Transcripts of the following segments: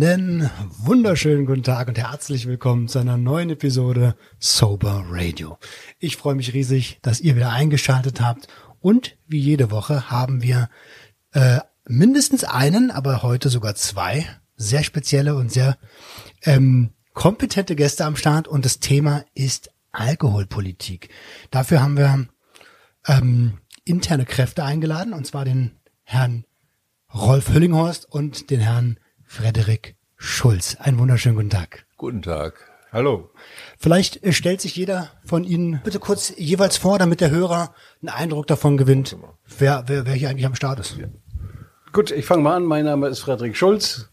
Einen wunderschönen guten Tag und herzlich willkommen zu einer neuen Episode Sober Radio. Ich freue mich riesig, dass ihr wieder eingeschaltet habt und wie jede Woche haben wir äh, mindestens einen, aber heute sogar zwei sehr spezielle und sehr ähm, kompetente Gäste am Start und das Thema ist Alkoholpolitik. Dafür haben wir ähm, interne Kräfte eingeladen und zwar den Herrn Rolf Hüllinghorst und den Herrn Frederik Schulz. Einen wunderschönen guten Tag. Guten Tag. Hallo. Vielleicht äh, stellt sich jeder von Ihnen bitte kurz jeweils vor, damit der Hörer einen Eindruck davon gewinnt, wer, wer, wer hier eigentlich am Start ist. Gut, ich fange mal an. Mein Name ist Frederik Schulz.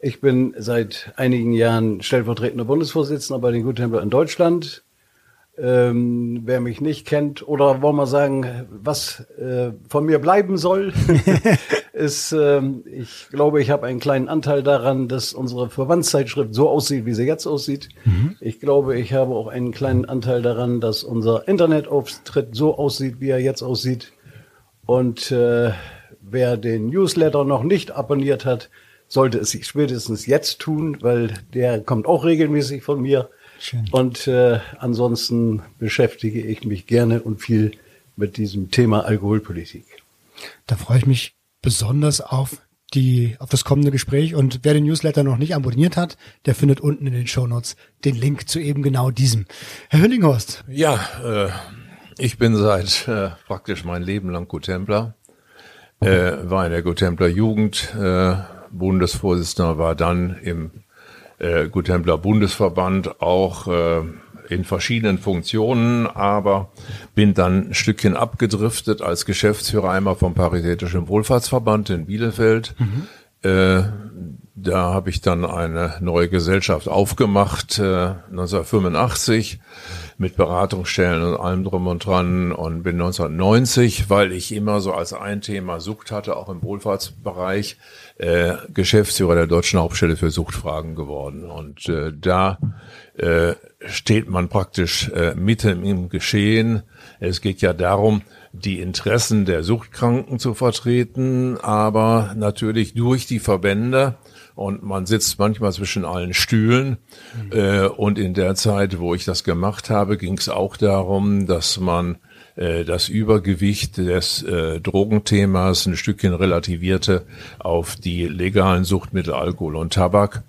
Ich bin seit einigen Jahren stellvertretender Bundesvorsitzender bei den Guttempler in Deutschland. Ähm, wer mich nicht kennt oder wollen wir sagen, was äh, von mir bleiben soll, ist, ähm, ich glaube, ich habe einen kleinen Anteil daran, dass unsere Verbandszeitschrift so aussieht, wie sie jetzt aussieht. Mhm. Ich glaube, ich habe auch einen kleinen Anteil daran, dass unser Internetauftritt so aussieht, wie er jetzt aussieht. Und äh, wer den Newsletter noch nicht abonniert hat, sollte es spätestens jetzt tun, weil der kommt auch regelmäßig von mir. Schön. Und äh, ansonsten beschäftige ich mich gerne und viel mit diesem Thema Alkoholpolitik. Da freue ich mich besonders auf die, auf das kommende Gespräch. Und wer den Newsletter noch nicht abonniert hat, der findet unten in den Shownotes den Link zu eben genau diesem. Herr Hüllinghorst. Ja, äh, ich bin seit äh, praktisch mein Leben lang Gutempler, äh, war in der Gutempler Jugend, äh, Bundesvorsitzender, war dann im äh, Guttempler Bundesverband auch äh, in verschiedenen Funktionen, aber bin dann ein Stückchen abgedriftet als Geschäftsführer einmal vom Paritätischen Wohlfahrtsverband in Bielefeld. Mhm. Äh, da habe ich dann eine neue Gesellschaft aufgemacht, äh, 1985 mit Beratungsstellen und allem drum und dran und bin 1990, weil ich immer so als ein Thema Sucht hatte, auch im Wohlfahrtsbereich, äh, Geschäftsführer der Deutschen Hauptstelle für Suchtfragen geworden. Und äh, da äh, steht man praktisch äh, mitten im Geschehen. Es geht ja darum, die Interessen der Suchtkranken zu vertreten, aber natürlich durch die Verbände und man sitzt manchmal zwischen allen Stühlen. Mhm. Äh, und in der Zeit, wo ich das gemacht habe, ging es auch darum, dass man äh, das Übergewicht des äh, Drogenthemas ein Stückchen relativierte auf die legalen Suchtmittel Alkohol und Tabak.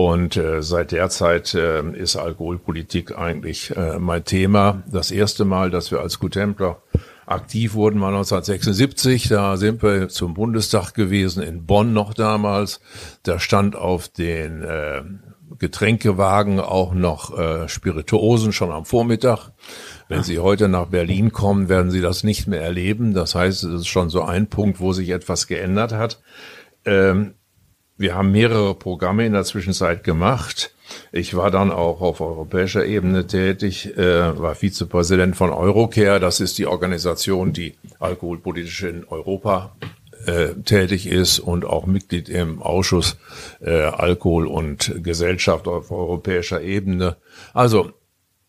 Und äh, seit der Zeit äh, ist Alkoholpolitik eigentlich äh, mein Thema. Das erste Mal, dass wir als Gutempler aktiv wurden, war 1976. Da sind wir zum Bundestag gewesen, in Bonn noch damals. Da stand auf den äh, Getränkewagen auch noch äh, Spirituosen schon am Vormittag. Wenn Sie heute nach Berlin kommen, werden Sie das nicht mehr erleben. Das heißt, es ist schon so ein Punkt, wo sich etwas geändert hat. Ähm, wir haben mehrere Programme in der Zwischenzeit gemacht. Ich war dann auch auf europäischer Ebene tätig, äh, war Vizepräsident von Eurocare. Das ist die Organisation, die alkoholpolitisch in Europa äh, tätig ist und auch Mitglied im Ausschuss äh, Alkohol und Gesellschaft auf europäischer Ebene. Also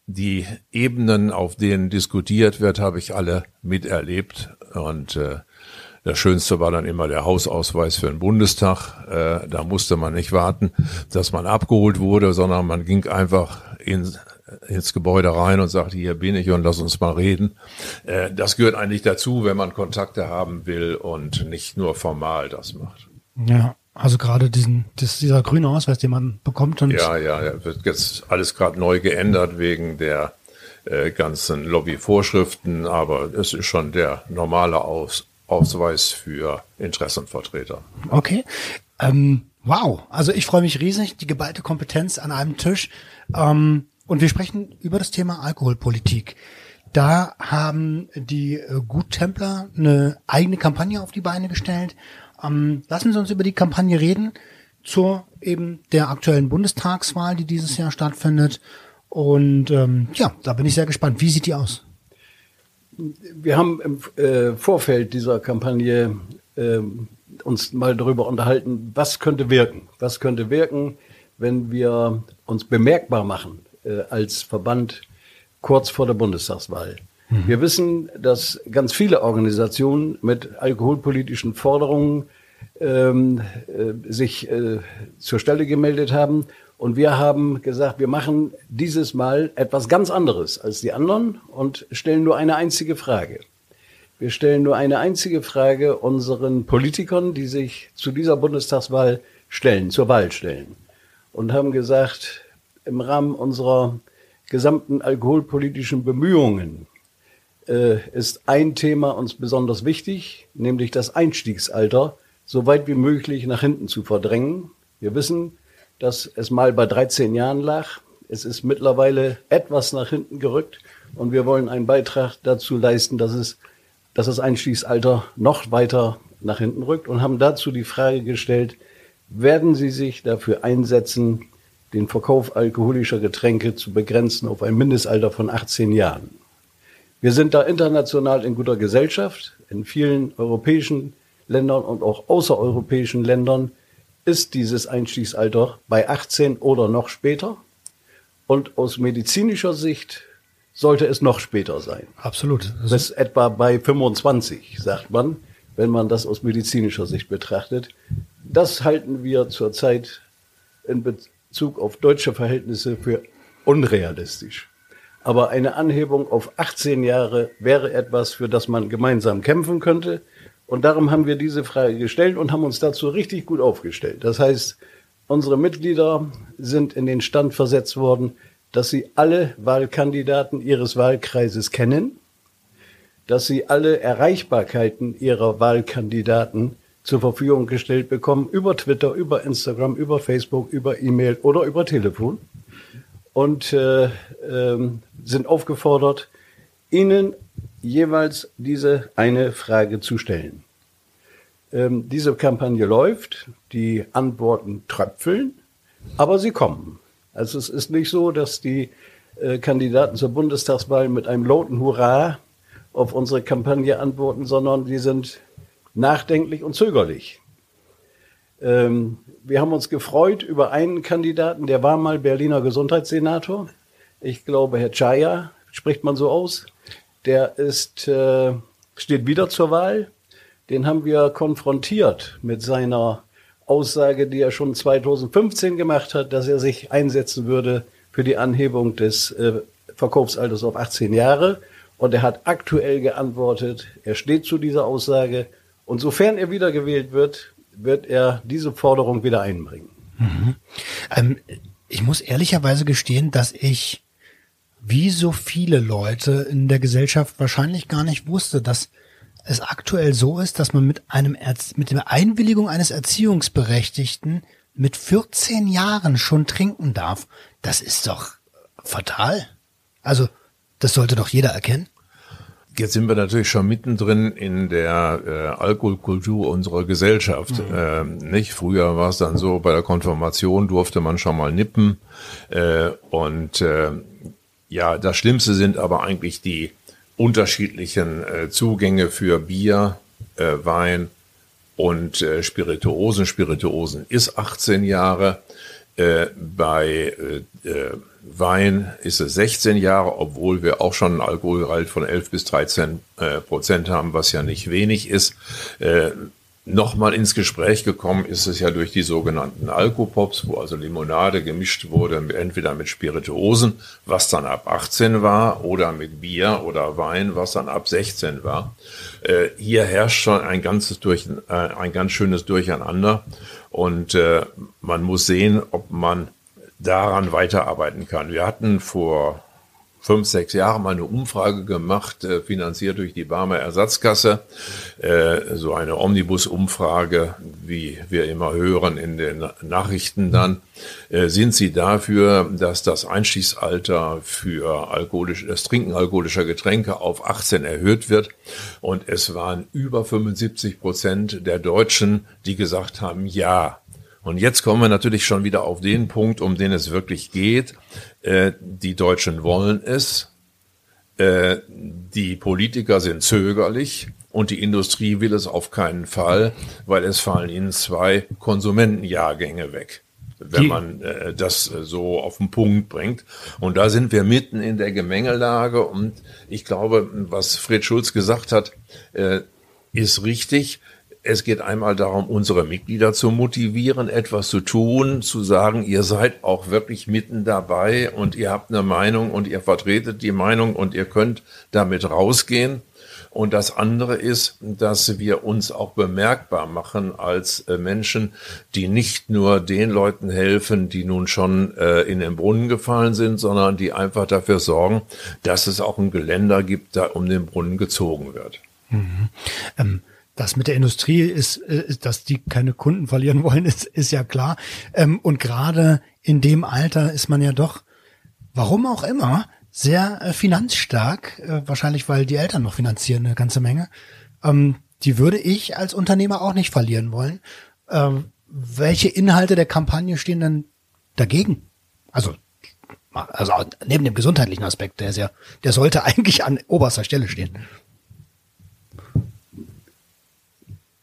die Ebenen, auf denen diskutiert wird, habe ich alle miterlebt. Und äh, das Schönste war dann immer der Hausausweis für den Bundestag. Äh, da musste man nicht warten, dass man abgeholt wurde, sondern man ging einfach in, ins Gebäude rein und sagte, hier bin ich und lass uns mal reden. Äh, das gehört eigentlich dazu, wenn man Kontakte haben will und nicht nur formal das macht. Ja, also gerade diesen, das, dieser grüne Ausweis, den man bekommt. Und ja, ja, ja, wird jetzt alles gerade neu geändert wegen der äh, ganzen Lobbyvorschriften, aber es ist schon der normale Aus, Ausweis für Interessenvertreter. Okay. Ähm, wow, also ich freue mich riesig, die geballte Kompetenz an einem Tisch. Ähm, und wir sprechen über das Thema Alkoholpolitik. Da haben die äh, Guttempler eine eigene Kampagne auf die Beine gestellt ähm, lassen Sie uns über die Kampagne reden zur eben der aktuellen Bundestagswahl, die dieses Jahr stattfindet. Und ähm, ja, da bin ich sehr gespannt. Wie sieht die aus? Wir haben im äh, Vorfeld dieser Kampagne äh, uns mal darüber unterhalten, was könnte wirken. Was könnte wirken, wenn wir uns bemerkbar machen äh, als Verband kurz vor der Bundestagswahl. Mhm. Wir wissen, dass ganz viele Organisationen mit alkoholpolitischen Forderungen ähm, äh, sich äh, zur Stelle gemeldet haben. Und wir haben gesagt, wir machen dieses Mal etwas ganz anderes als die anderen und stellen nur eine einzige Frage. Wir stellen nur eine einzige Frage unseren Politikern, die sich zu dieser Bundestagswahl stellen, zur Wahl stellen. Und haben gesagt, im Rahmen unserer gesamten alkoholpolitischen Bemühungen äh, ist ein Thema uns besonders wichtig, nämlich das Einstiegsalter so weit wie möglich nach hinten zu verdrängen. Wir wissen, dass es mal bei 13 Jahren lag. Es ist mittlerweile etwas nach hinten gerückt und wir wollen einen Beitrag dazu leisten, dass es, dass das Einstiegsalter noch weiter nach hinten rückt und haben dazu die Frage gestellt, werden Sie sich dafür einsetzen, den Verkauf alkoholischer Getränke zu begrenzen auf ein Mindestalter von 18 Jahren? Wir sind da international in guter Gesellschaft. In vielen europäischen Ländern und auch außereuropäischen Ländern ist dieses Einstiegsalter bei 18 oder noch später. Und aus medizinischer Sicht sollte es noch später sein. Absolut. Bis etwa bei 25, sagt man, wenn man das aus medizinischer Sicht betrachtet. Das halten wir zurzeit in Bezug auf deutsche Verhältnisse für unrealistisch. Aber eine Anhebung auf 18 Jahre wäre etwas, für das man gemeinsam kämpfen könnte. Und darum haben wir diese Frage gestellt und haben uns dazu richtig gut aufgestellt. Das heißt, unsere Mitglieder sind in den Stand versetzt worden, dass sie alle Wahlkandidaten ihres Wahlkreises kennen, dass sie alle Erreichbarkeiten ihrer Wahlkandidaten zur Verfügung gestellt bekommen über Twitter, über Instagram, über Facebook, über E-Mail oder über Telefon und äh, äh, sind aufgefordert, ihnen jeweils diese eine Frage zu stellen. Ähm, diese Kampagne läuft, die Antworten tröpfeln, aber sie kommen. Also es ist nicht so, dass die äh, Kandidaten zur Bundestagswahl mit einem lauten Hurra auf unsere Kampagne antworten, sondern die sind nachdenklich und zögerlich. Ähm, wir haben uns gefreut über einen Kandidaten, der war mal Berliner Gesundheitssenator. Ich glaube, Herr Chaya, spricht man so aus. Der ist, äh, steht wieder zur Wahl. Den haben wir konfrontiert mit seiner Aussage, die er schon 2015 gemacht hat, dass er sich einsetzen würde für die Anhebung des äh, Verkaufsalters auf 18 Jahre. Und er hat aktuell geantwortet, er steht zu dieser Aussage. Und sofern er wiedergewählt wird, wird er diese Forderung wieder einbringen. Mhm. Ähm, ich muss ehrlicherweise gestehen, dass ich wie so viele Leute in der Gesellschaft wahrscheinlich gar nicht wusste, dass es aktuell so ist, dass man mit einem Erz mit der Einwilligung eines Erziehungsberechtigten mit 14 Jahren schon trinken darf. Das ist doch fatal. Also, das sollte doch jeder erkennen. Jetzt sind wir natürlich schon mittendrin in der äh, Alkoholkultur unserer Gesellschaft. Mhm. Äh, nicht früher war es dann so, bei der Konfirmation durfte man schon mal nippen äh, und äh, ja, das Schlimmste sind aber eigentlich die unterschiedlichen äh, Zugänge für Bier, äh, Wein und äh, Spirituosen. Spirituosen ist 18 Jahre. Äh, bei äh, äh, Wein ist es 16 Jahre, obwohl wir auch schon einen Alkoholgehalt von 11 bis 13 äh, Prozent haben, was ja nicht wenig ist. Nochmal ins Gespräch gekommen ist es ja durch die sogenannten Alkopops, wo also Limonade gemischt wurde, entweder mit Spirituosen, was dann ab 18 war, oder mit Bier oder Wein, was dann ab 16 war. Äh, hier herrscht schon ein ganzes durch, äh, ein ganz schönes Durcheinander und äh, man muss sehen, ob man daran weiterarbeiten kann. Wir hatten vor fünf, sechs Jahren mal eine Umfrage gemacht, äh, finanziert durch die Barmer Ersatzkasse. Äh, so eine Omnibus-Umfrage, wie wir immer hören in den Nachrichten dann. Äh, sind Sie dafür, dass das Einstiegsalter für alkoholisch, das Trinken alkoholischer Getränke auf 18 erhöht wird? Und es waren über 75 Prozent der Deutschen, die gesagt haben, ja. Und jetzt kommen wir natürlich schon wieder auf den Punkt, um den es wirklich geht. Äh, die Deutschen wollen es. Äh, die Politiker sind zögerlich und die Industrie will es auf keinen Fall, weil es fallen ihnen zwei Konsumentenjahrgänge weg wenn man äh, das so auf den Punkt bringt. Und da sind wir mitten in der Gemengelage. Und ich glaube, was Fred Schulz gesagt hat, äh, ist richtig es geht einmal darum, unsere Mitglieder zu motivieren, etwas zu tun, zu sagen, ihr seid auch wirklich mitten dabei und ihr habt eine Meinung und ihr vertretet die Meinung und ihr könnt damit rausgehen. Und das andere ist, dass wir uns auch bemerkbar machen als äh, Menschen, die nicht nur den Leuten helfen, die nun schon äh, in den Brunnen gefallen sind, sondern die einfach dafür sorgen, dass es auch ein Geländer gibt, da um den Brunnen gezogen wird. Mhm. Ähm das mit der Industrie ist, äh, ist, dass die keine Kunden verlieren wollen, ist, ist ja klar. Ähm, und gerade in dem Alter ist man ja doch, warum auch immer, sehr äh, finanzstark, äh, wahrscheinlich weil die Eltern noch finanzieren eine ganze Menge. Ähm, die würde ich als Unternehmer auch nicht verlieren wollen. Ähm, welche Inhalte der Kampagne stehen denn dagegen? Also, also neben dem gesundheitlichen Aspekt, der ist ja, der sollte eigentlich an oberster Stelle stehen.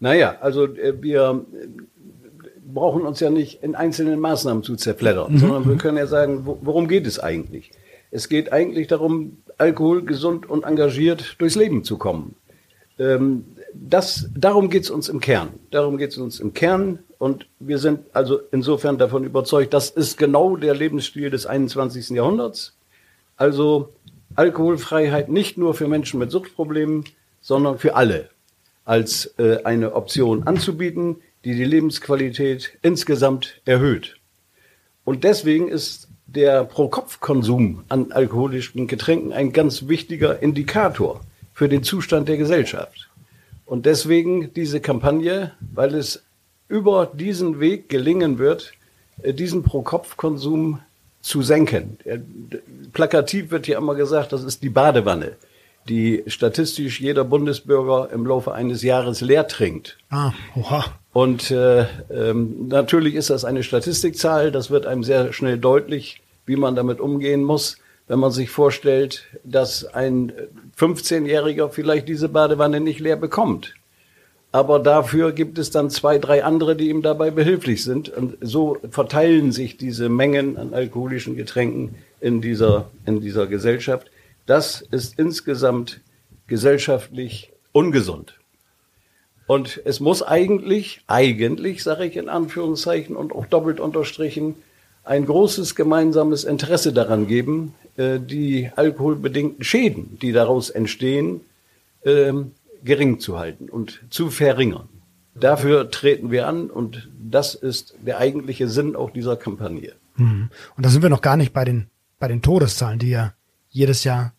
Naja, also äh, wir brauchen uns ja nicht in einzelnen Maßnahmen zu zerfleddern, mhm. sondern wir können ja sagen, worum geht es eigentlich? Es geht eigentlich darum, Alkohol gesund und engagiert durchs Leben zu kommen. Ähm, das, darum geht es uns im Kern. Darum geht es uns im Kern. Und wir sind also insofern davon überzeugt, das ist genau der Lebensstil des 21. Jahrhunderts. Also Alkoholfreiheit nicht nur für Menschen mit Suchtproblemen, sondern für alle als äh, eine Option anzubieten, die die Lebensqualität insgesamt erhöht. Und deswegen ist der Pro-Kopf-Konsum an alkoholischen Getränken ein ganz wichtiger Indikator für den Zustand der Gesellschaft. Und deswegen diese Kampagne, weil es über diesen Weg gelingen wird, äh, diesen Pro-Kopf-Konsum zu senken. Plakativ wird hier immer gesagt, das ist die Badewanne, die statistisch jeder Bundesbürger im Laufe eines Jahres leer trinkt. Ah, oha. Und äh, ähm, natürlich ist das eine Statistikzahl, das wird einem sehr schnell deutlich, wie man damit umgehen muss, wenn man sich vorstellt, dass ein 15-Jähriger vielleicht diese Badewanne nicht leer bekommt. Aber dafür gibt es dann zwei, drei andere, die ihm dabei behilflich sind. Und so verteilen sich diese Mengen an alkoholischen Getränken in dieser, in dieser Gesellschaft. Das ist insgesamt gesellschaftlich ungesund. Und es muss eigentlich, eigentlich, sage ich in Anführungszeichen und auch doppelt unterstrichen, ein großes gemeinsames Interesse daran geben, äh, die alkoholbedingten Schäden, die daraus entstehen, ähm, gering zu halten und zu verringern. Dafür treten wir an und das ist der eigentliche Sinn auch dieser Kampagne. Mhm. Und da sind wir noch gar nicht bei den, bei den Todeszahlen, die ja jedes Jahr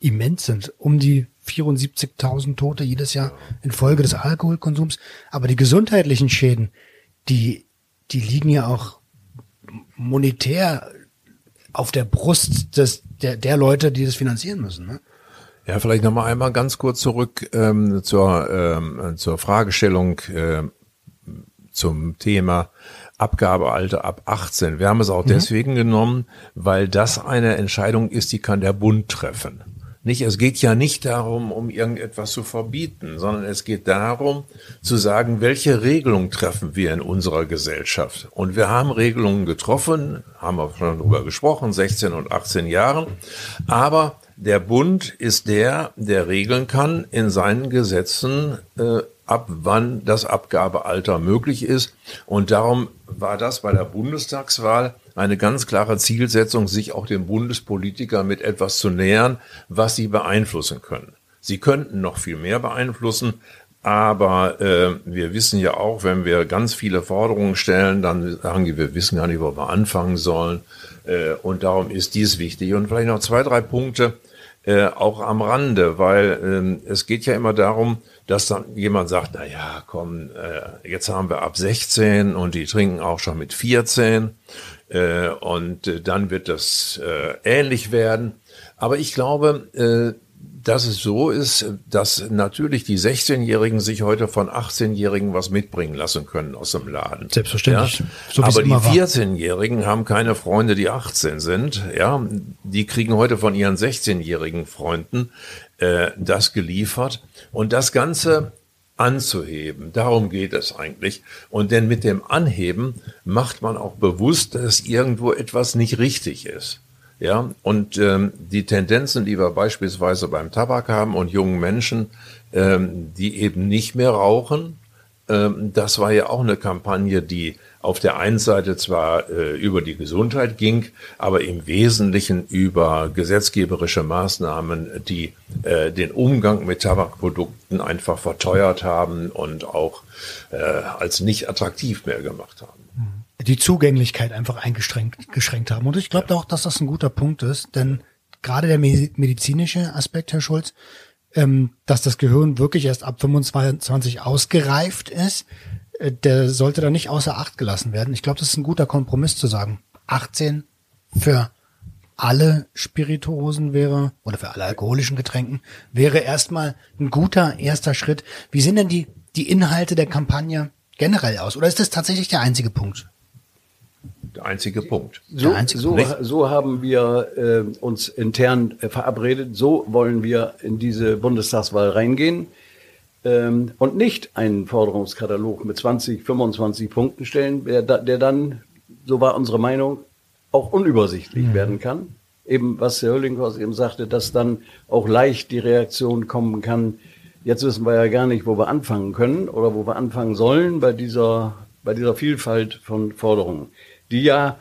immens sind. Um die 74.000 Tote jedes Jahr infolge des Alkoholkonsums. Aber die gesundheitlichen Schäden, die, die liegen ja auch monetär auf der Brust des, der, der Leute, die das finanzieren müssen. Ne? Ja, vielleicht nochmal einmal ganz kurz zurück ähm, zur, ähm, zur Fragestellung äh, zum Thema Abgabealter ab 18. Wir haben es auch mhm. deswegen genommen, weil das eine Entscheidung ist, die kann der Bund treffen. Nicht, es geht ja nicht darum, um irgendetwas zu verbieten, sondern es geht darum, zu sagen, welche Regelung treffen wir in unserer Gesellschaft. Und wir haben Regelungen getroffen, haben wir schon darüber gesprochen, 16 und 18 Jahren. Aber der Bund ist der, der regeln kann in seinen Gesetzen, äh, ab wann das Abgabealter möglich ist. Und darum war das bei der Bundestagswahl eine ganz klare Zielsetzung, sich auch dem Bundespolitiker mit etwas zu nähern, was sie beeinflussen können. Sie könnten noch viel mehr beeinflussen, aber äh, wir wissen ja auch, wenn wir ganz viele Forderungen stellen, dann sagen die, wir wissen gar nicht, wo wir anfangen sollen. Äh, und darum ist dies wichtig. Und vielleicht noch zwei, drei Punkte äh, auch am Rande, weil äh, es geht ja immer darum, dass dann jemand sagt, na ja, komm, äh, jetzt haben wir ab 16 und die trinken auch schon mit 14 äh, und äh, dann wird das äh, ähnlich werden. Aber ich glaube, äh, dass es so ist, dass natürlich die 16-Jährigen sich heute von 18-Jährigen was mitbringen lassen können aus dem Laden. Selbstverständlich. Ja? So Aber die 14-Jährigen haben keine Freunde, die 18 sind. Ja, die kriegen heute von ihren 16-jährigen Freunden äh, das geliefert und das Ganze anzuheben. Darum geht es eigentlich. Und denn mit dem Anheben macht man auch bewusst, dass irgendwo etwas nicht richtig ist. Ja, und ähm, die Tendenzen, die wir beispielsweise beim Tabak haben und jungen Menschen, ähm, die eben nicht mehr rauchen, ähm, das war ja auch eine Kampagne, die auf der einen Seite zwar äh, über die Gesundheit ging, aber im Wesentlichen über gesetzgeberische Maßnahmen, die äh, den Umgang mit Tabakprodukten einfach verteuert haben und auch äh, als nicht attraktiv mehr gemacht haben. Die Zugänglichkeit einfach eingeschränkt geschränkt haben. Und ich glaube auch, dass das ein guter Punkt ist, denn gerade der medizinische Aspekt, Herr Schulz, ähm, dass das Gehirn wirklich erst ab 25 ausgereift ist, der sollte da nicht außer Acht gelassen werden. Ich glaube, das ist ein guter Kompromiss zu sagen. 18 für alle Spirituosen wäre oder für alle alkoholischen Getränken wäre erstmal ein guter erster Schritt. Wie sehen denn die, die Inhalte der Kampagne generell aus? Oder ist das tatsächlich der einzige Punkt? Der einzige Punkt. So, einzige so, Punkt. so haben wir äh, uns intern äh, verabredet. So wollen wir in diese Bundestagswahl reingehen ähm, und nicht einen Forderungskatalog mit 20, 25 Punkten stellen, der, der dann, so war unsere Meinung, auch unübersichtlich mhm. werden kann. Eben, was Herr Höllinghorst eben sagte, dass dann auch leicht die Reaktion kommen kann, jetzt wissen wir ja gar nicht, wo wir anfangen können oder wo wir anfangen sollen bei dieser, bei dieser Vielfalt von Forderungen, die ja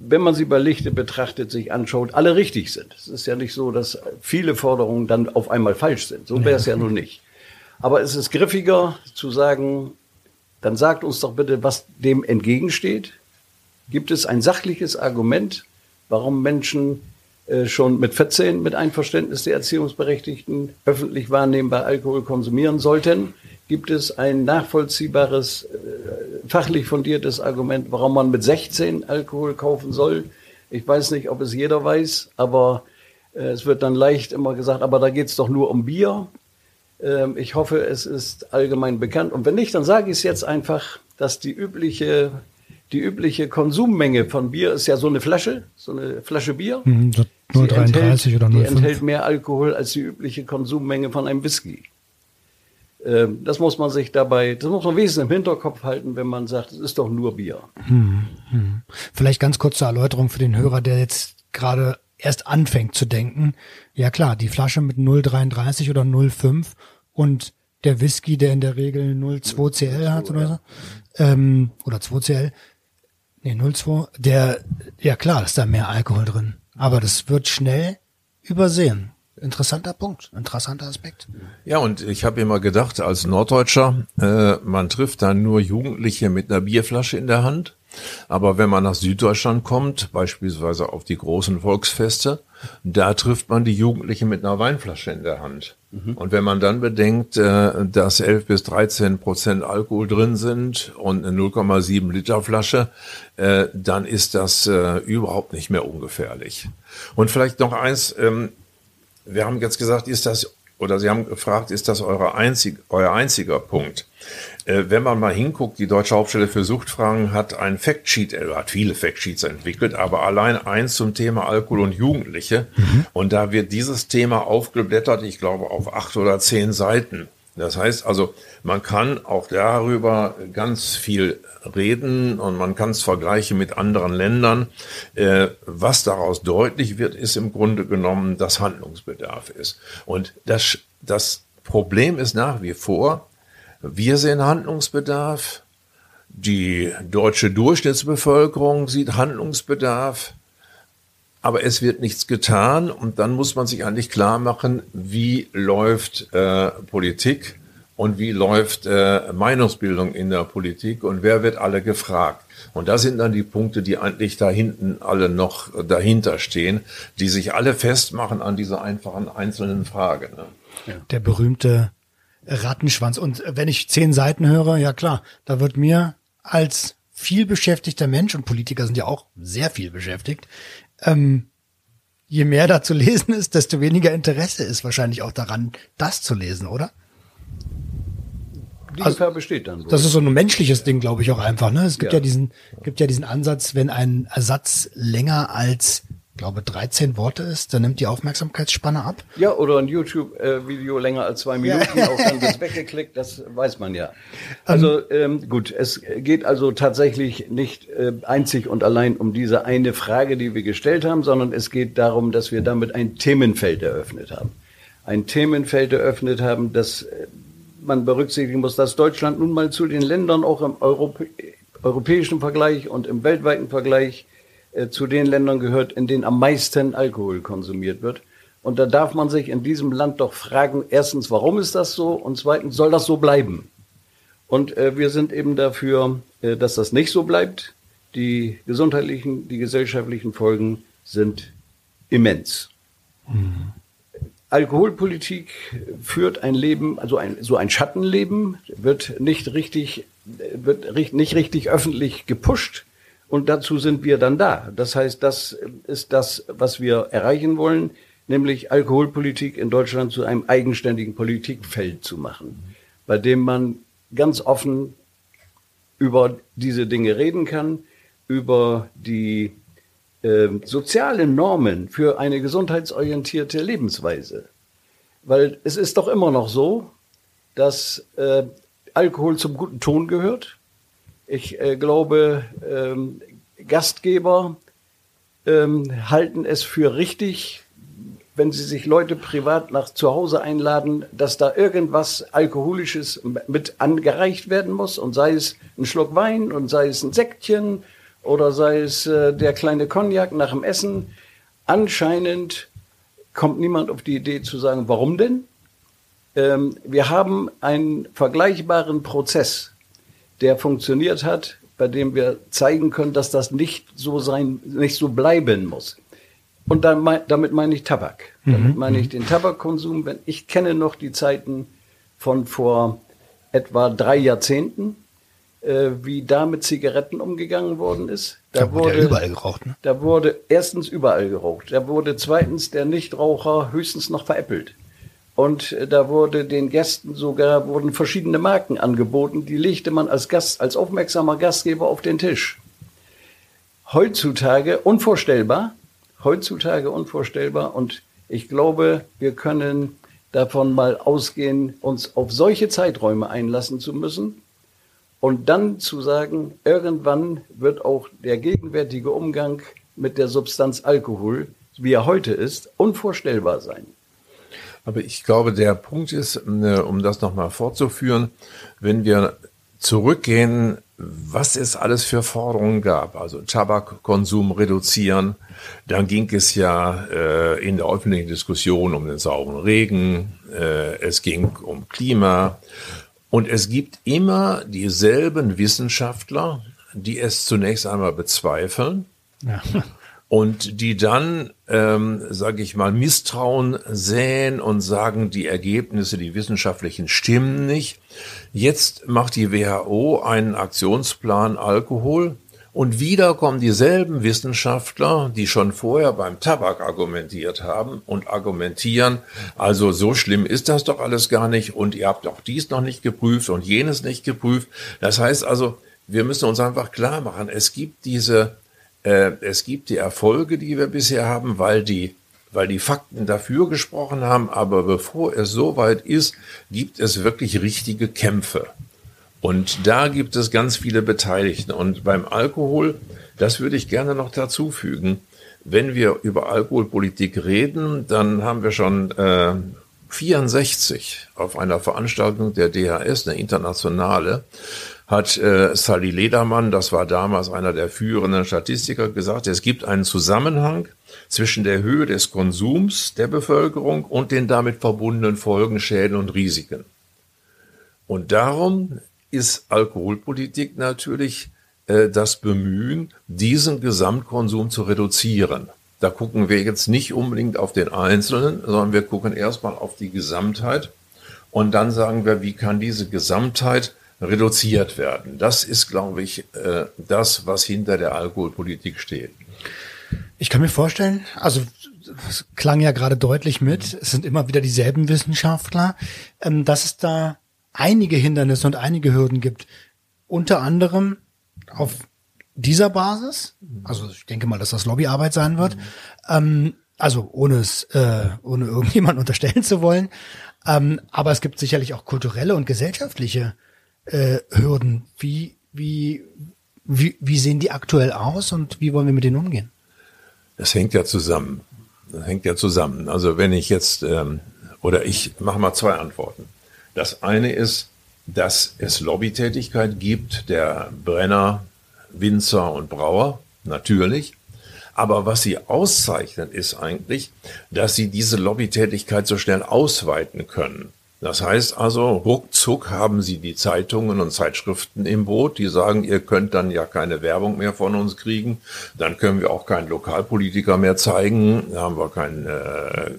wenn man sie bei Lichte betrachtet, sich anschaut, alle richtig sind. Es ist ja nicht so, dass viele Forderungen dann auf einmal falsch sind. So wäre es ja nun nicht. Aber es ist griffiger zu sagen, dann sagt uns doch bitte, was dem entgegensteht. Gibt es ein sachliches Argument, warum Menschen äh, schon mit 14 mit Einverständnis der Erziehungsberechtigten öffentlich wahrnehmbar Alkohol konsumieren sollten? Gibt es ein nachvollziehbares, äh, fachlich fundiertes Argument, warum man mit 16 Alkohol kaufen soll? Ich weiß nicht, ob es jeder weiß, aber äh, es wird dann leicht immer gesagt, aber da geht es doch nur um Bier. Ähm, ich hoffe, es ist allgemein bekannt. Und wenn nicht, dann sage ich es jetzt einfach, dass die übliche, die übliche Konsummenge von Bier ist ja so eine Flasche, so eine Flasche Bier. Mhm, so 0,33 oder 0,5. Die enthält mehr Alkohol als die übliche Konsummenge von einem Whisky. Ähm, das muss man sich dabei, das muss man wenigstens im Hinterkopf halten, wenn man sagt, es ist doch nur Bier. Hm, hm. Vielleicht ganz kurze Erläuterung für den Hörer, der jetzt gerade erst anfängt zu denken, ja klar, die Flasche mit 0,33 oder 0,5 und der Whisky, der in der Regel 0,2 CL hat oder so, ähm, oder 2 CL, nee, 0,2, der, ja klar, ist da mehr Alkohol drin. Aber das wird schnell übersehen. Interessanter Punkt, interessanter Aspekt. Ja, und ich habe immer gedacht, als Norddeutscher, äh, man trifft dann nur Jugendliche mit einer Bierflasche in der Hand aber wenn man nach Süddeutschland kommt, beispielsweise auf die großen Volksfeste, da trifft man die Jugendlichen mit einer Weinflasche in der Hand. Mhm. Und wenn man dann bedenkt, äh, dass 11 bis 13 Prozent Alkohol drin sind und eine 0,7 Liter Flasche, äh, dann ist das äh, überhaupt nicht mehr ungefährlich. Und vielleicht noch eins, ähm, wir haben jetzt gesagt, ist das oder Sie haben gefragt, ist das eure einzig, euer einziger Punkt? Äh, wenn man mal hinguckt, die Deutsche Hauptstelle für Suchtfragen hat ein Factsheet, äh, hat viele Factsheets entwickelt, aber allein eins zum Thema Alkohol und Jugendliche. Mhm. Und da wird dieses Thema aufgeblättert, ich glaube, auf acht oder zehn Seiten. Das heißt also, man kann auch darüber ganz viel reden und man kann es vergleichen mit anderen Ländern. Äh, was daraus deutlich wird, ist im Grunde genommen, dass Handlungsbedarf ist. Und das, das Problem ist nach wie vor, wir sehen Handlungsbedarf, die deutsche Durchschnittsbevölkerung sieht Handlungsbedarf, aber es wird nichts getan und dann muss man sich eigentlich klar machen, wie läuft äh, Politik und wie läuft äh, Meinungsbildung in der Politik und wer wird alle gefragt. Und das sind dann die Punkte, die eigentlich da hinten alle noch dahinter stehen, die sich alle festmachen an dieser einfachen einzelnen Frage. Ne? Der berühmte Rattenschwanz. Und wenn ich zehn Seiten höre, ja klar, da wird mir als viel beschäftigter Mensch, und Politiker sind ja auch sehr viel beschäftigt, ähm, je mehr da zu lesen ist, desto weniger Interesse ist wahrscheinlich auch daran, das zu lesen, oder? Die also, besteht dann. So. Das ist so ein menschliches Ding, glaube ich auch einfach. Ne? Es gibt ja. ja diesen, gibt ja diesen Ansatz, wenn ein Ersatz länger als glaube 13 Worte ist, dann nimmt die Aufmerksamkeitsspanne ab. Ja, oder ein YouTube-Video länger als zwei Minuten, auch dann wird weggeklickt, das weiß man ja. Also ähm, gut, es geht also tatsächlich nicht äh, einzig und allein um diese eine Frage, die wir gestellt haben, sondern es geht darum, dass wir damit ein Themenfeld eröffnet haben. Ein Themenfeld eröffnet haben, das äh, man berücksichtigen muss, dass Deutschland nun mal zu den Ländern auch im Europä europäischen Vergleich und im weltweiten Vergleich äh, zu den Ländern gehört, in denen am meisten Alkohol konsumiert wird. Und da darf man sich in diesem Land doch fragen, erstens, warum ist das so? Und zweitens, soll das so bleiben? Und äh, wir sind eben dafür, äh, dass das nicht so bleibt. Die gesundheitlichen, die gesellschaftlichen Folgen sind immens. Mhm. Alkoholpolitik führt ein Leben, also ein, so ein Schattenleben, wird nicht richtig, wird nicht richtig öffentlich gepusht. Und dazu sind wir dann da. Das heißt, das ist das, was wir erreichen wollen, nämlich Alkoholpolitik in Deutschland zu einem eigenständigen Politikfeld zu machen, bei dem man ganz offen über diese Dinge reden kann, über die äh, sozialen Normen für eine gesundheitsorientierte Lebensweise. Weil es ist doch immer noch so, dass äh, Alkohol zum guten Ton gehört. Ich äh, glaube, ähm, Gastgeber ähm, halten es für richtig, wenn sie sich Leute privat nach zu Hause einladen, dass da irgendwas Alkoholisches mit angereicht werden muss und sei es ein Schluck Wein und sei es ein Sektchen oder sei es äh, der kleine Cognac nach dem Essen. Anscheinend kommt niemand auf die Idee zu sagen, warum denn? Ähm, wir haben einen vergleichbaren Prozess, der funktioniert hat, bei dem wir zeigen können, dass das nicht so sein, nicht so bleiben muss. Und dann, damit meine ich Tabak. Damit mhm. meine ich den Tabakkonsum. Wenn ich kenne noch die Zeiten von vor etwa drei Jahrzehnten, äh, wie da mit Zigaretten umgegangen worden ist. Da, da wurde, wurde überall geraucht. Ne? Da wurde erstens überall geraucht. Da wurde zweitens der Nichtraucher höchstens noch veräppelt. Und äh, da wurde den Gästen sogar wurden verschiedene Marken angeboten, die legte man als Gast, als aufmerksamer Gastgeber auf den Tisch. Heutzutage unvorstellbar, heutzutage unvorstellbar und ich glaube, wir können davon mal ausgehen, uns auf solche Zeiträume einlassen zu müssen, und dann zu sagen, irgendwann wird auch der gegenwärtige Umgang mit der Substanz Alkohol, wie er heute ist, unvorstellbar sein. Aber ich glaube, der Punkt ist, äh, um das nochmal fortzuführen, wenn wir zurückgehen, was es alles für Forderungen gab. Also Tabakkonsum reduzieren. Dann ging es ja äh, in der öffentlichen Diskussion um den sauren Regen. Äh, es ging um Klima. Und es gibt immer dieselben Wissenschaftler, die es zunächst einmal bezweifeln ja. Und die dann, ähm, sage ich mal, Misstrauen säen und sagen, die Ergebnisse, die wissenschaftlichen stimmen nicht. Jetzt macht die WHO einen Aktionsplan Alkohol und wieder kommen dieselben Wissenschaftler, die schon vorher beim Tabak argumentiert haben und argumentieren, also so schlimm ist das doch alles gar nicht und ihr habt auch dies noch nicht geprüft und jenes nicht geprüft. Das heißt also, wir müssen uns einfach klar machen, es gibt diese, äh, es gibt die Erfolge, die wir bisher haben, weil die weil die Fakten dafür gesprochen haben, aber bevor es soweit ist, gibt es wirklich richtige Kämpfe. Und da gibt es ganz viele Beteiligten. Und beim Alkohol, das würde ich gerne noch dazu fügen, wenn wir über Alkoholpolitik reden, dann haben wir schon äh, 64 auf einer Veranstaltung der DHS, eine internationale, hat äh, Sally Ledermann, das war damals einer der führenden Statistiker, gesagt, es gibt einen Zusammenhang zwischen der Höhe des Konsums der Bevölkerung und den damit verbundenen Folgen, Schäden und Risiken. Und darum ist Alkoholpolitik natürlich äh, das Bemühen, diesen Gesamtkonsum zu reduzieren. Da gucken wir jetzt nicht unbedingt auf den Einzelnen, sondern wir gucken erstmal auf die Gesamtheit und dann sagen wir, wie kann diese Gesamtheit reduziert werden. Das ist, glaube ich, äh, das, was hinter der Alkoholpolitik steht. Ich kann mir vorstellen, also es klang ja gerade deutlich mit, es sind immer wieder dieselben Wissenschaftler, ähm, dass es da einige Hindernisse und einige Hürden gibt. Unter anderem auf dieser Basis, also ich denke mal, dass das Lobbyarbeit sein wird, mhm. also ohne es, äh, ohne irgendjemand unterstellen zu wollen, ähm, aber es gibt sicherlich auch kulturelle und gesellschaftliche äh, Hürden. Wie, wie, wie, wie sehen die aktuell aus und wie wollen wir mit denen umgehen? Das hängt ja zusammen. Das hängt ja zusammen. Also wenn ich jetzt, ähm, oder ich mache mal zwei Antworten. Das eine ist, dass es Lobbytätigkeit gibt der Brenner, Winzer und Brauer, natürlich. Aber was sie auszeichnet, ist eigentlich, dass sie diese Lobbytätigkeit so schnell ausweiten können. Das heißt also, ruckzuck haben sie die Zeitungen und Zeitschriften im Boot, die sagen, ihr könnt dann ja keine Werbung mehr von uns kriegen, dann können wir auch keinen Lokalpolitiker mehr zeigen, da haben wir kein, äh,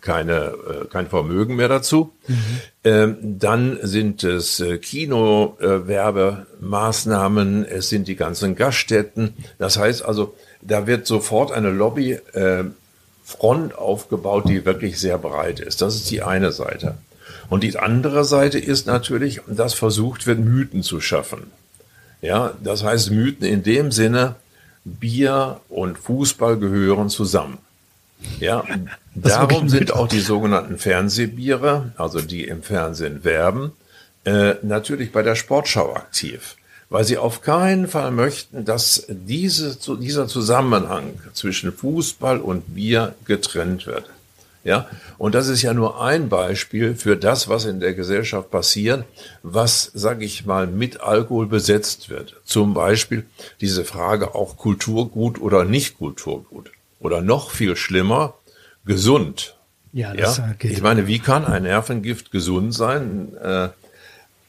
keine, äh, kein Vermögen mehr dazu. Mhm. Ähm, dann sind es äh, Kinowerbemaßnahmen, es sind die ganzen Gaststätten. Das heißt also, da wird sofort eine Lobby äh, Front aufgebaut, die wirklich sehr breit ist. Das ist die eine Seite. Und die andere Seite ist natürlich, dass versucht wird, Mythen zu schaffen. Ja, das heißt Mythen in dem Sinne, Bier und Fußball gehören zusammen. Ja, darum sind auch die sogenannten Fernsehbiere, also die im Fernsehen werben, äh, natürlich bei der Sportschau aktiv, weil sie auf keinen Fall möchten, dass diese, dieser Zusammenhang zwischen Fußball und Bier getrennt wird. Ja, und das ist ja nur ein Beispiel für das, was in der Gesellschaft passiert, was, sage ich mal, mit Alkohol besetzt wird. Zum Beispiel diese Frage auch Kulturgut oder nicht Kulturgut. Oder noch viel schlimmer, gesund. Ja, das ja? Geht. Ich meine, wie kann ein Nervengift gesund sein? Äh,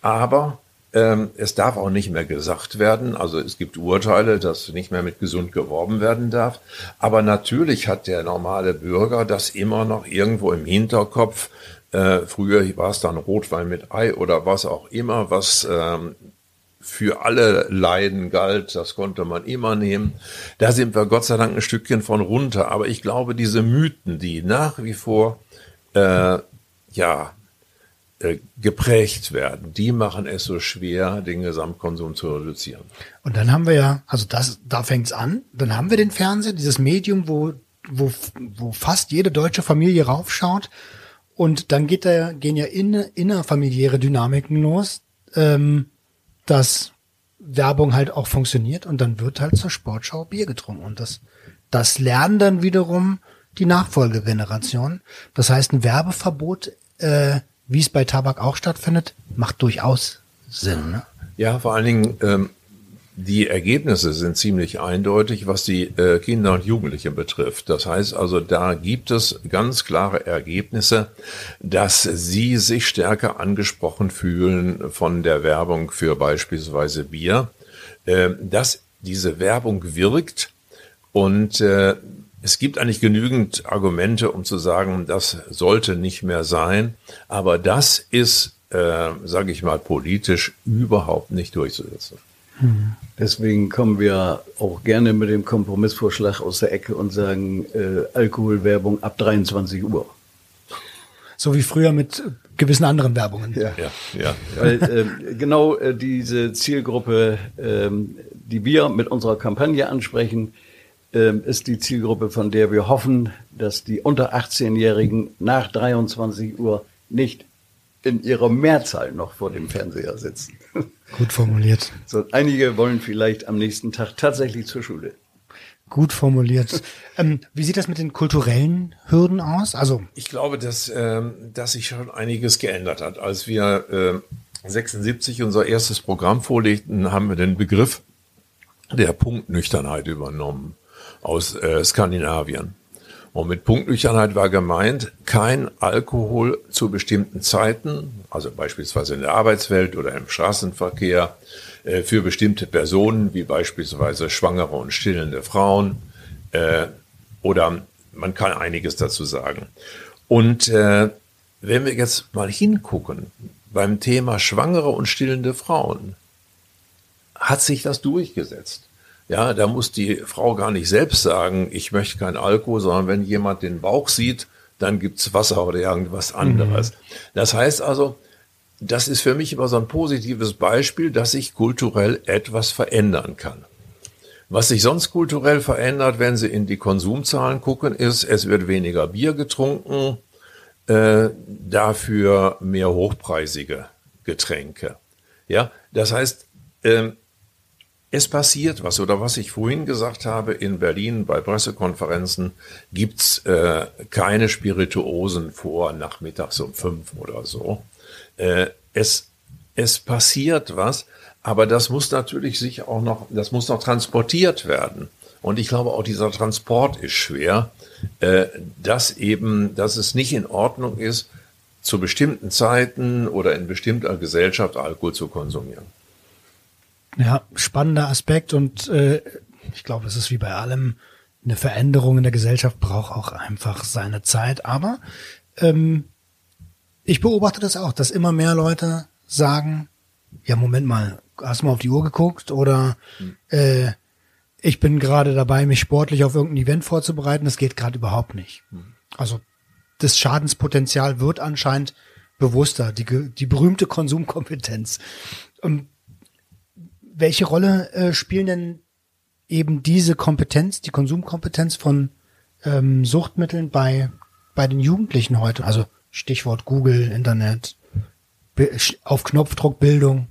aber ähm, es darf auch nicht mehr gesagt werden. Also es gibt Urteile, dass nicht mehr mit gesund geworben werden darf. Aber natürlich hat der normale Bürger das immer noch irgendwo im Hinterkopf. Äh, früher war es dann Rotwein mit Ei oder was auch immer, was ähm, für alle Leiden galt, das konnte man immer nehmen. Da sind wir Gott sei Dank ein Stückchen von runter. Aber ich glaube, diese Mythen, die nach wie vor äh, ja geprägt werden, die machen es so schwer, den Gesamtkonsum zu reduzieren. Und dann haben wir ja, also das, da fängt's an. Dann haben wir den Fernseher, dieses Medium, wo, wo, wo fast jede deutsche Familie raufschaut. Und dann geht da, gehen ja in, innerfamiliäre Dynamiken los, ähm, dass Werbung halt auch funktioniert und dann wird halt zur Sportschau Bier getrunken. Und das, das lernen dann wiederum die Nachfolgegeneration. Das heißt, ein Werbeverbot äh, wie es bei Tabak auch stattfindet, macht durchaus Sinn. Ne? Ja, vor allen Dingen, ähm, die Ergebnisse sind ziemlich eindeutig, was die äh, Kinder und Jugendlichen betrifft. Das heißt also, da gibt es ganz klare Ergebnisse, dass sie sich stärker angesprochen fühlen von der Werbung für beispielsweise Bier, äh, dass diese Werbung wirkt und äh, es gibt eigentlich genügend Argumente, um zu sagen, das sollte nicht mehr sein. Aber das ist, äh, sage ich mal, politisch überhaupt nicht durchzusetzen. Hm. Deswegen kommen wir auch gerne mit dem Kompromissvorschlag aus der Ecke und sagen äh, Alkoholwerbung ab 23 Uhr. So wie früher mit gewissen anderen Werbungen. Ja, ja, ja. Weil äh, genau äh, diese Zielgruppe, äh, die wir mit unserer Kampagne ansprechen, ähm, ist die Zielgruppe, von der wir hoffen, dass die unter 18-Jährigen nach 23 Uhr nicht in ihrer Mehrzahl noch vor dem Fernseher sitzen. Gut formuliert. So, einige wollen vielleicht am nächsten Tag tatsächlich zur Schule. Gut formuliert. ähm, wie sieht das mit den kulturellen Hürden aus? Also ich glaube, dass, ähm, dass sich schon einiges geändert hat. Als wir äh, 76 unser erstes Programm vorlegten, haben wir den Begriff der Punktnüchternheit übernommen aus äh, Skandinavien. Und mit Punktnüchternheit war gemeint, kein Alkohol zu bestimmten Zeiten, also beispielsweise in der Arbeitswelt oder im Straßenverkehr, äh, für bestimmte Personen, wie beispielsweise schwangere und stillende Frauen, äh, oder man kann einiges dazu sagen. Und äh, wenn wir jetzt mal hingucken, beim Thema schwangere und stillende Frauen, hat sich das durchgesetzt. Ja, da muss die Frau gar nicht selbst sagen, ich möchte kein Alkohol, sondern wenn jemand den Bauch sieht, dann gibt's Wasser oder irgendwas anderes. Mhm. Das heißt also, das ist für mich immer so ein positives Beispiel, dass sich kulturell etwas verändern kann. Was sich sonst kulturell verändert, wenn Sie in die Konsumzahlen gucken, ist, es wird weniger Bier getrunken, äh, dafür mehr hochpreisige Getränke. Ja, das heißt, ähm, es passiert was. Oder was ich vorhin gesagt habe, in Berlin bei Pressekonferenzen gibt's äh, keine Spirituosen vor nachmittags um fünf oder so. Äh, es, es passiert was, aber das muss natürlich sich auch noch, das muss noch transportiert werden. Und ich glaube, auch dieser Transport ist schwer, äh, dass eben, dass es nicht in Ordnung ist, zu bestimmten Zeiten oder in bestimmter Gesellschaft Alkohol zu konsumieren. Ja, spannender Aspekt und äh, ich glaube, es ist wie bei allem, eine Veränderung in der Gesellschaft braucht auch einfach seine Zeit. Aber ähm, ich beobachte das auch, dass immer mehr Leute sagen, ja, Moment mal, hast du mal auf die Uhr geguckt oder hm. äh, ich bin gerade dabei, mich sportlich auf irgendein Event vorzubereiten, das geht gerade überhaupt nicht. Hm. Also das Schadenspotenzial wird anscheinend bewusster, die, die berühmte Konsumkompetenz. Und welche Rolle äh, spielen denn eben diese Kompetenz, die Konsumkompetenz von ähm, Suchtmitteln bei, bei den Jugendlichen heute? Also Stichwort Google, Internet, auf Knopfdruck Bildung.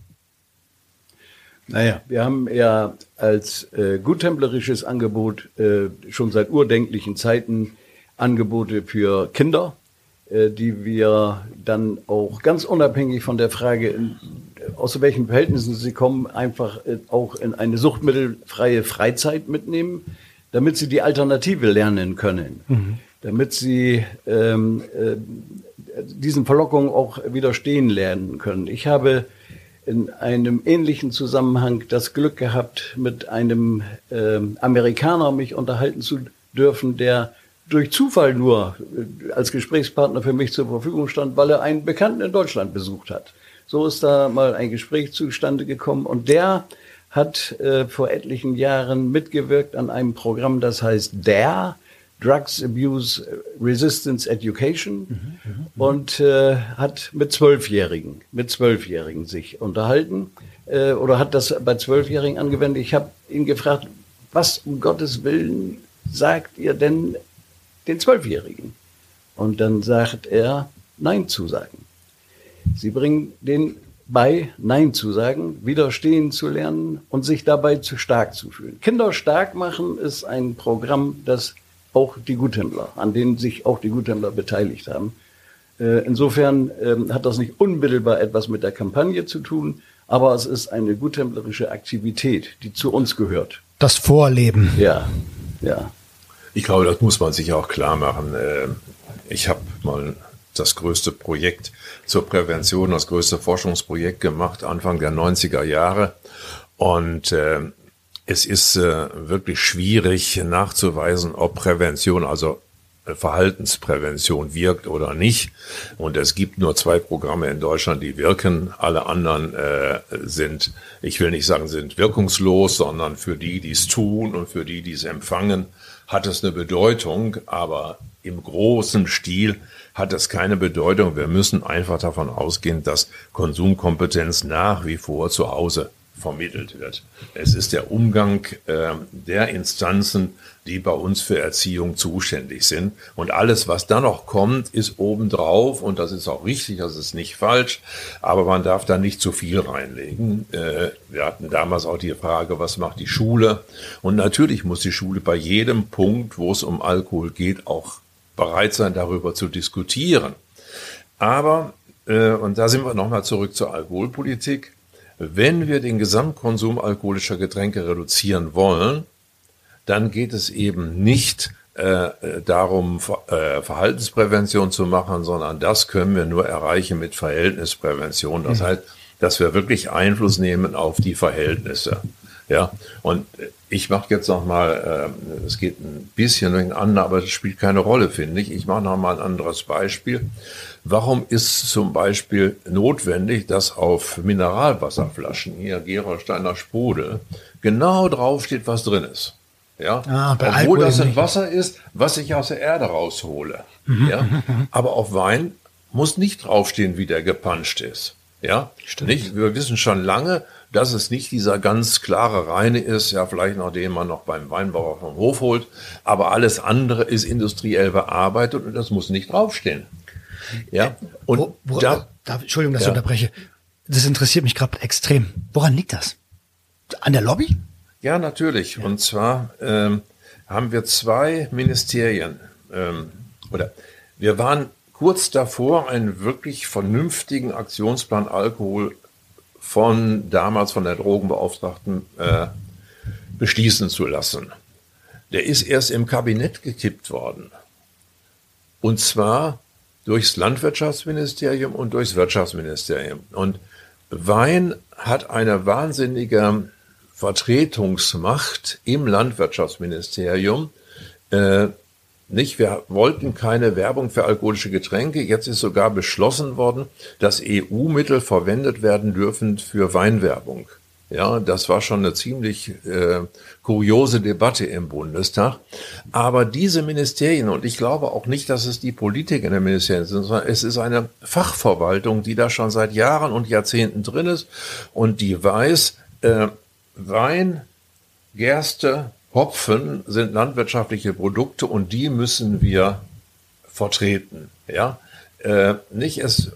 Naja, wir haben ja als äh, guttemplerisches Angebot äh, schon seit urdenklichen Zeiten Angebote für Kinder, äh, die wir dann auch ganz unabhängig von der Frage, in, aus welchen Verhältnissen sie kommen, einfach äh, auch in eine suchtmittelfreie Freizeit mitnehmen, damit sie die Alternative lernen können, mhm. damit sie ähm, äh, diesen Verlockungen auch widerstehen lernen können. Ich habe in einem ähnlichen Zusammenhang das Glück gehabt, mit einem äh, Amerikaner mich unterhalten zu dürfen, der durch Zufall nur äh, als Gesprächspartner für mich zur Verfügung stand, weil er einen Bekannten in Deutschland besucht hat. So ist da mal ein Gespräch zustande gekommen und der hat äh, vor etlichen Jahren mitgewirkt an einem Programm, das heißt DARE, Drugs Abuse Resistance Education mhm, mhm, mhm, und äh, hat mit Zwölfjährigen, mit Zwölfjährigen sich unterhalten äh, oder hat das bei Zwölfjährigen angewendet. Ich habe ihn gefragt, was um Gottes Willen sagt ihr denn den Zwölfjährigen? Und dann sagt er, Nein zu sagen. Sie bringen den bei, Nein zu sagen, widerstehen zu lernen und sich dabei zu stark zu fühlen. Kinder stark machen ist ein Programm, das auch die Guthändler, an denen sich auch die Guthändler beteiligt haben. Äh, insofern ähm, hat das nicht unmittelbar etwas mit der Kampagne zu tun, aber es ist eine guthändlerische Aktivität, die zu uns gehört. Das Vorleben. Ja, ja. Ich glaube, das muss man sich auch klar machen. Äh, ich habe mal das größte Projekt zur Prävention, das größte Forschungsprojekt gemacht, Anfang der 90er Jahre. Und äh, es ist äh, wirklich schwierig nachzuweisen, ob Prävention, also äh, Verhaltensprävention wirkt oder nicht. Und es gibt nur zwei Programme in Deutschland, die wirken. Alle anderen äh, sind, ich will nicht sagen, sind wirkungslos, sondern für die, die es tun und für die, die es empfangen, hat es eine Bedeutung. Aber im großen Stil hat es keine Bedeutung. Wir müssen einfach davon ausgehen, dass Konsumkompetenz nach wie vor zu Hause vermittelt wird. Es ist der Umgang äh, der Instanzen, die bei uns für Erziehung zuständig sind. Und alles, was da noch kommt, ist obendrauf. Und das ist auch richtig, das ist nicht falsch. Aber man darf da nicht zu viel reinlegen. Äh, wir hatten damals auch die Frage, was macht die Schule? Und natürlich muss die Schule bei jedem Punkt, wo es um Alkohol geht, auch bereit sein, darüber zu diskutieren. Aber, äh, und da sind wir nochmal zurück zur Alkoholpolitik, wenn wir den Gesamtkonsum alkoholischer Getränke reduzieren wollen, dann geht es eben nicht äh, darum, äh, Verhaltensprävention zu machen, sondern das können wir nur erreichen mit Verhältnisprävention. Das mhm. heißt, dass wir wirklich Einfluss nehmen auf die Verhältnisse. Ja, und ich mache jetzt noch mal, äh, es geht ein bisschen durcheinander, aber es spielt keine Rolle, finde ich. Ich mache noch mal ein anderes Beispiel. Warum ist zum Beispiel notwendig, dass auf Mineralwasserflaschen, hier Gerolsteiner Sprudel, genau draufsteht, was drin ist? Ja, ah, obwohl das ein Wasser ist, was ich aus der Erde raushole. Mhm. Ja, aber auf Wein muss nicht draufstehen, wie der gepanscht ist. Ja, Stimmt. nicht. Wir wissen schon lange, dass es nicht dieser ganz klare reine ist, ja, vielleicht noch den man noch beim Weinbauer vom Hof holt, aber alles andere ist industriell bearbeitet und das muss nicht draufstehen. Ja. Und wo, wo, da, da, Entschuldigung, dass ja. ich unterbreche. Das interessiert mich gerade extrem. Woran liegt das? An der Lobby? Ja, natürlich. Ja. Und zwar ähm, haben wir zwei Ministerien ähm, oder wir waren kurz davor, einen wirklich vernünftigen Aktionsplan Alkohol von damals von der Drogenbeauftragten äh, beschließen zu lassen. Der ist erst im Kabinett gekippt worden. Und zwar durchs Landwirtschaftsministerium und durchs Wirtschaftsministerium. Und Wein hat eine wahnsinnige Vertretungsmacht im Landwirtschaftsministerium. Äh, nicht, wir wollten keine Werbung für alkoholische Getränke. Jetzt ist sogar beschlossen worden, dass EU-Mittel verwendet werden dürfen für Weinwerbung. Ja, das war schon eine ziemlich äh, kuriose Debatte im Bundestag. Aber diese Ministerien, und ich glaube auch nicht, dass es die Politiker in den Ministerien sind, sondern es ist eine Fachverwaltung, die da schon seit Jahren und Jahrzehnten drin ist und die weiß, äh, Wein, Gerste, Hopfen sind landwirtschaftliche Produkte und die müssen wir vertreten. Ja, äh, nicht es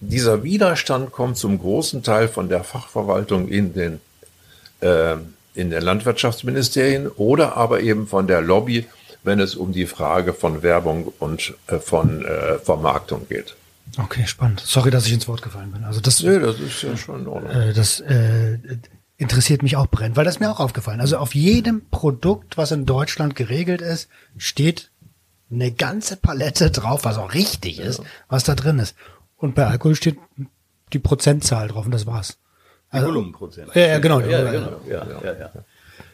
dieser Widerstand kommt zum großen Teil von der Fachverwaltung in den, äh, in den Landwirtschaftsministerien oder aber eben von der Lobby, wenn es um die Frage von Werbung und äh, von äh, Vermarktung geht. Okay, spannend. Sorry, dass ich ins Wort gefallen bin. Also das, nee, das ist ja schon in Ordnung. Äh, das äh, interessiert mich auch brennend, weil das ist mir auch aufgefallen. Also auf jedem Produkt, was in Deutschland geregelt ist, steht eine ganze Palette drauf, was auch richtig ist, ja. was da drin ist. Und bei Alkohol steht die Prozentzahl drauf und das war's. Also, die Volumenprozent. Ja, ja, genau. Ja, genau. Ja, ja, ja.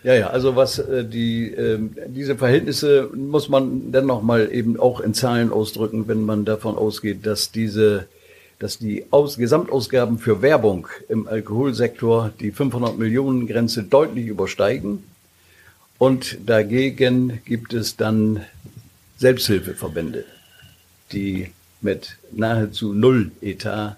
Ja, ja, also was äh, die äh, diese Verhältnisse muss man dann noch mal eben auch in Zahlen ausdrücken, wenn man davon ausgeht, dass diese dass die Aus Gesamtausgaben für Werbung im Alkoholsektor die 500 Millionen Grenze deutlich übersteigen und dagegen gibt es dann Selbsthilfeverbände, die mit nahezu null Etat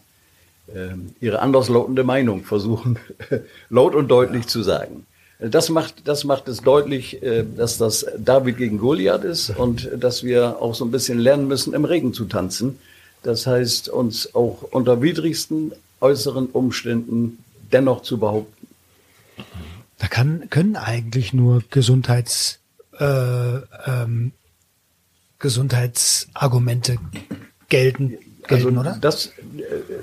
äh, ihre anderslautende Meinung versuchen, laut und deutlich ja. zu sagen. Das macht, das macht es deutlich, äh, dass das David gegen Goliath ist und dass wir auch so ein bisschen lernen müssen, im Regen zu tanzen. Das heißt, uns auch unter widrigsten äußeren Umständen dennoch zu behaupten. Da kann, können eigentlich nur Gesundheits, äh, ähm, Gesundheitsargumente gelten, gelten also oder? Das,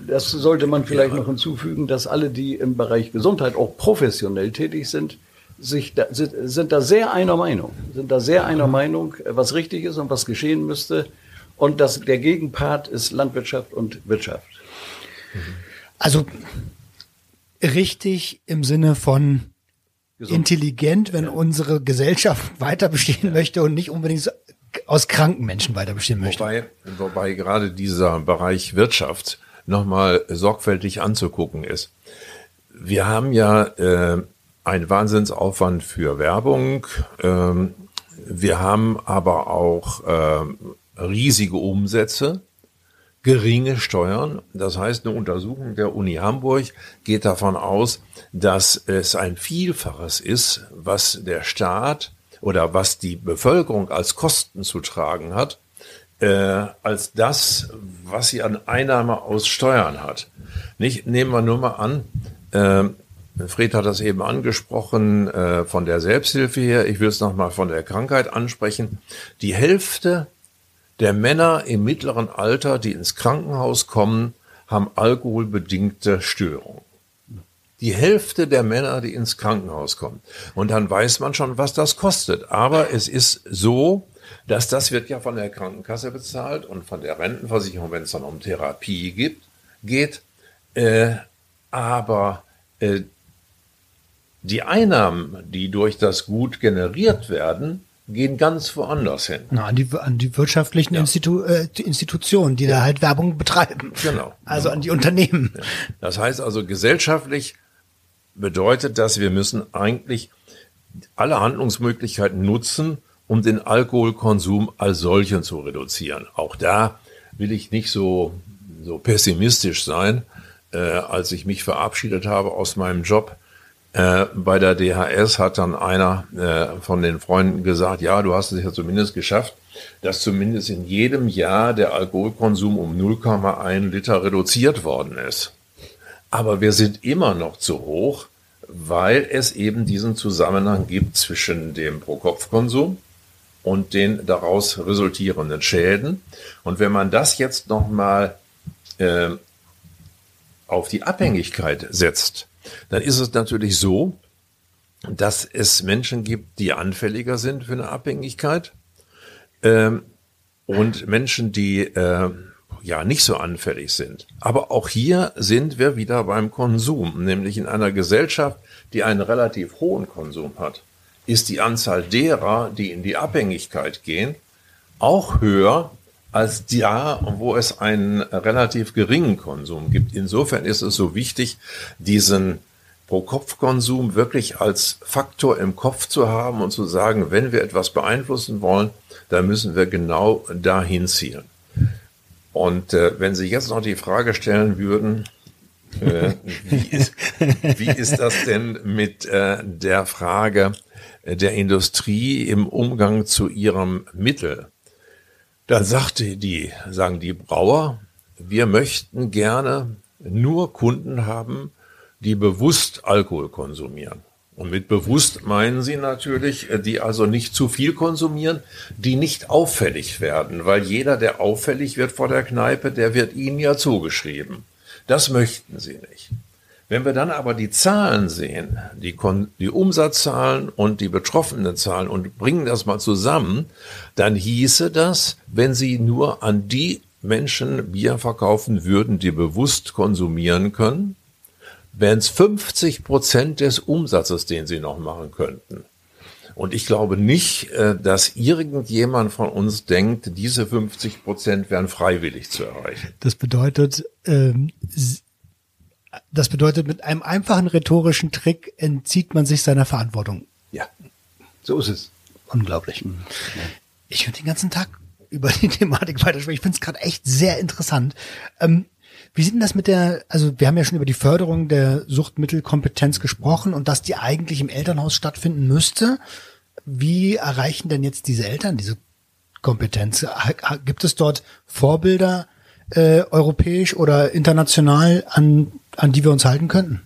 das sollte man vielleicht ja. noch hinzufügen, dass alle, die im Bereich Gesundheit auch professionell tätig sind, sich da, sind, sind da sehr einer Meinung, sind da sehr einer mhm. Meinung, was richtig ist und was geschehen müsste. Und das, der Gegenpart ist Landwirtschaft und Wirtschaft. Also richtig im Sinne von Gesund. intelligent, wenn ja. unsere Gesellschaft weiter bestehen möchte und nicht unbedingt aus kranken Menschen weiter bestehen möchte. Wobei, wobei gerade dieser Bereich Wirtschaft nochmal sorgfältig anzugucken ist. Wir haben ja äh, einen Wahnsinnsaufwand für Werbung. Ähm, wir haben aber auch äh, riesige Umsätze, geringe Steuern. Das heißt, eine Untersuchung der Uni Hamburg geht davon aus, dass es ein Vielfaches ist, was der Staat oder was die Bevölkerung als Kosten zu tragen hat, äh, als das, was sie an Einnahme aus Steuern hat. Nicht, nehmen wir nur mal an, äh, Fred hat das eben angesprochen äh, von der Selbsthilfe her. Ich will es nochmal von der Krankheit ansprechen. Die Hälfte der Männer im mittleren Alter, die ins Krankenhaus kommen, haben alkoholbedingte Störungen die Hälfte der Männer, die ins Krankenhaus kommen. Und dann weiß man schon, was das kostet. Aber es ist so, dass das wird ja von der Krankenkasse bezahlt und von der Rentenversicherung, wenn es dann um Therapie gibt, geht. Äh, aber äh, die Einnahmen, die durch das Gut generiert werden, gehen ganz woanders hin. Na, an, die, an die wirtschaftlichen ja. Institu äh, Institutionen, die ja. da halt Werbung betreiben. Genau. Also genau. an die Unternehmen. Ja. Das heißt also, gesellschaftlich bedeutet das, wir müssen eigentlich alle Handlungsmöglichkeiten nutzen, um den Alkoholkonsum als solchen zu reduzieren. Auch da will ich nicht so, so pessimistisch sein. Äh, als ich mich verabschiedet habe aus meinem Job äh, bei der DHS, hat dann einer äh, von den Freunden gesagt, ja, du hast es ja zumindest geschafft, dass zumindest in jedem Jahr der Alkoholkonsum um 0,1 Liter reduziert worden ist. Aber wir sind immer noch zu hoch, weil es eben diesen Zusammenhang gibt zwischen dem Pro-Kopf-Konsum und den daraus resultierenden Schäden. Und wenn man das jetzt nochmal äh, auf die Abhängigkeit setzt, dann ist es natürlich so, dass es Menschen gibt, die anfälliger sind für eine Abhängigkeit ähm, und Menschen, die äh, ja nicht so anfällig sind. Aber auch hier sind wir wieder beim Konsum, nämlich in einer Gesellschaft, die einen relativ hohen Konsum hat, ist die Anzahl derer, die in die Abhängigkeit gehen, auch höher als da, wo es einen relativ geringen Konsum gibt. Insofern ist es so wichtig, diesen Pro-Kopf-Konsum wirklich als Faktor im Kopf zu haben und zu sagen, wenn wir etwas beeinflussen wollen, dann müssen wir genau dahin zielen. Und äh, wenn Sie jetzt noch die Frage stellen würden, äh, wie, ist, wie ist das denn mit äh, der Frage der Industrie im Umgang zu ihrem Mittel? Dann sagte die, sagen die Brauer, wir möchten gerne nur Kunden haben, die bewusst Alkohol konsumieren. Und mit bewusst meinen sie natürlich, äh, die also nicht zu viel konsumieren, die nicht auffällig werden, weil jeder, der auffällig wird vor der Kneipe, der wird ihnen ja zugeschrieben. Das möchten sie nicht. Wenn wir dann aber die Zahlen sehen, die, Kon die Umsatzzahlen und die betroffenen Zahlen und bringen das mal zusammen, dann hieße das, wenn sie nur an die Menschen Bier verkaufen würden, die bewusst konsumieren können, wären es 50 Prozent des Umsatzes, den sie noch machen könnten. Und ich glaube nicht, äh, dass irgendjemand von uns denkt, diese 50 Prozent wären freiwillig zu erreichen. Das bedeutet, ähm, das bedeutet, mit einem einfachen rhetorischen Trick entzieht man sich seiner Verantwortung. Ja, so ist es. Unglaublich. Mhm. Ich würde den ganzen Tag über die Thematik weitersprechen. Ich finde es gerade echt sehr interessant. Ähm, wie sieht denn das mit der, also wir haben ja schon über die Förderung der Suchtmittelkompetenz gesprochen und dass die eigentlich im Elternhaus stattfinden müsste. Wie erreichen denn jetzt diese Eltern diese Kompetenz? Gibt es dort Vorbilder äh, europäisch oder international, an, an die wir uns halten könnten?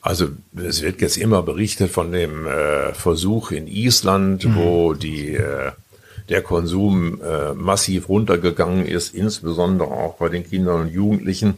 Also es wird jetzt immer berichtet von dem äh, Versuch in Island, mhm. wo die äh, der Konsum äh, massiv runtergegangen ist, insbesondere auch bei den Kindern und Jugendlichen.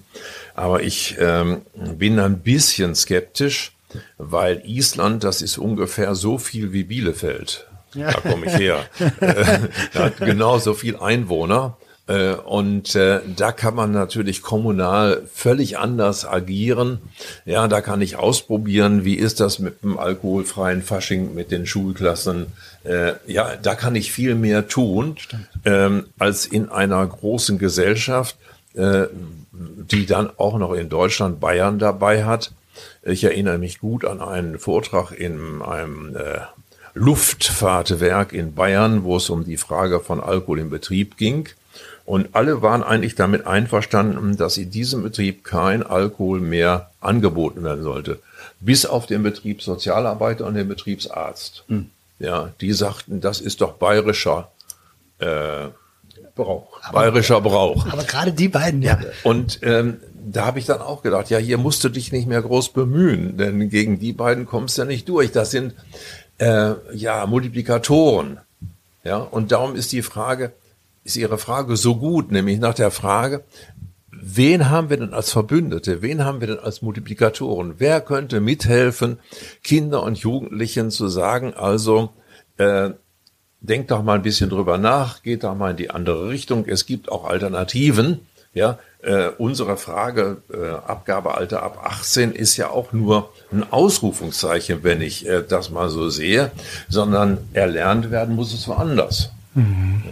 Aber ich ähm, bin ein bisschen skeptisch, weil Island, das ist ungefähr so viel wie Bielefeld. Da komme ich her. äh, hat genauso viel Einwohner. Äh, und äh, da kann man natürlich kommunal völlig anders agieren. Ja, da kann ich ausprobieren, wie ist das mit dem alkoholfreien Fasching, mit den Schulklassen. Äh, ja, da kann ich viel mehr tun ähm, als in einer großen Gesellschaft, äh, die dann auch noch in Deutschland Bayern dabei hat. Ich erinnere mich gut an einen Vortrag in einem äh, Luftfahrtwerk in Bayern, wo es um die Frage von Alkohol im Betrieb ging. Und alle waren eigentlich damit einverstanden, dass in diesem Betrieb kein Alkohol mehr angeboten werden sollte. Bis auf den Betriebssozialarbeiter und den Betriebsarzt. Mhm. Ja, die sagten, das ist doch bayerischer äh, Brauch. Aber, bayerischer Brauch. Aber gerade die beiden, ja. Und ähm, da habe ich dann auch gedacht, ja, hier musst du dich nicht mehr groß bemühen, denn gegen die beiden kommst du ja nicht durch. Das sind äh, ja Multiplikatoren. Ja, und darum ist die Frage, ist Ihre Frage so gut, nämlich nach der Frage, wen haben wir denn als Verbündete? Wen haben wir denn als Multiplikatoren? Wer könnte mithelfen, Kinder und Jugendlichen zu sagen, also äh, denkt doch mal ein bisschen drüber nach, geht doch mal in die andere Richtung. Es gibt auch Alternativen. Ja, äh, unsere Frage äh, Abgabealter ab 18 ist ja auch nur ein Ausrufungszeichen, wenn ich äh, das mal so sehe, sondern erlernt werden muss es woanders. Mhm.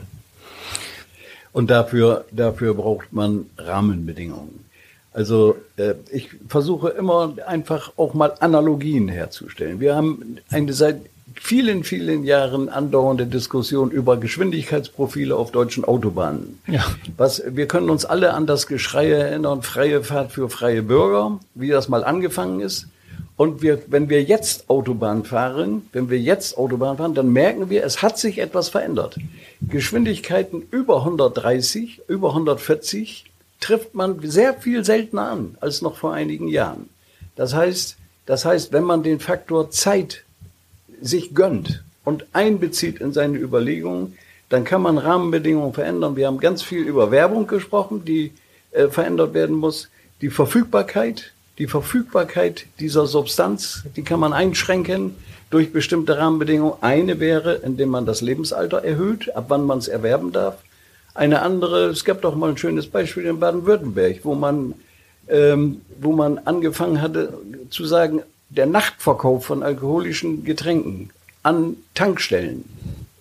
Und dafür, dafür braucht man Rahmenbedingungen. Also äh, ich versuche immer einfach auch mal Analogien herzustellen. Wir haben eine seit vielen, vielen Jahren andauernde Diskussion über Geschwindigkeitsprofile auf deutschen Autobahnen. Ja. Was, wir können uns alle an das Geschrei erinnern, freie Fahrt für freie Bürger, wie das mal angefangen ist. Und wir, wenn wir jetzt Autobahn fahren, wenn wir jetzt Autobahn fahren, dann merken wir, es hat sich etwas verändert. Geschwindigkeiten über 130, über 140 trifft man sehr viel seltener an als noch vor einigen Jahren. Das heißt, das heißt, wenn man den Faktor Zeit sich gönnt, und einbezieht in seine Überlegungen, dann kann man Rahmenbedingungen verändern. Wir haben ganz viel über Werbung gesprochen, die äh, verändert werden muss. Die Verfügbarkeit, die Verfügbarkeit dieser Substanz, die kann man einschränken durch bestimmte Rahmenbedingungen. Eine wäre, indem man das Lebensalter erhöht, ab wann man es erwerben darf. Eine andere, es gab doch mal ein schönes Beispiel in Baden-Württemberg, wo man, ähm, wo man angefangen hatte zu sagen, der Nachtverkauf von alkoholischen Getränken an Tankstellen,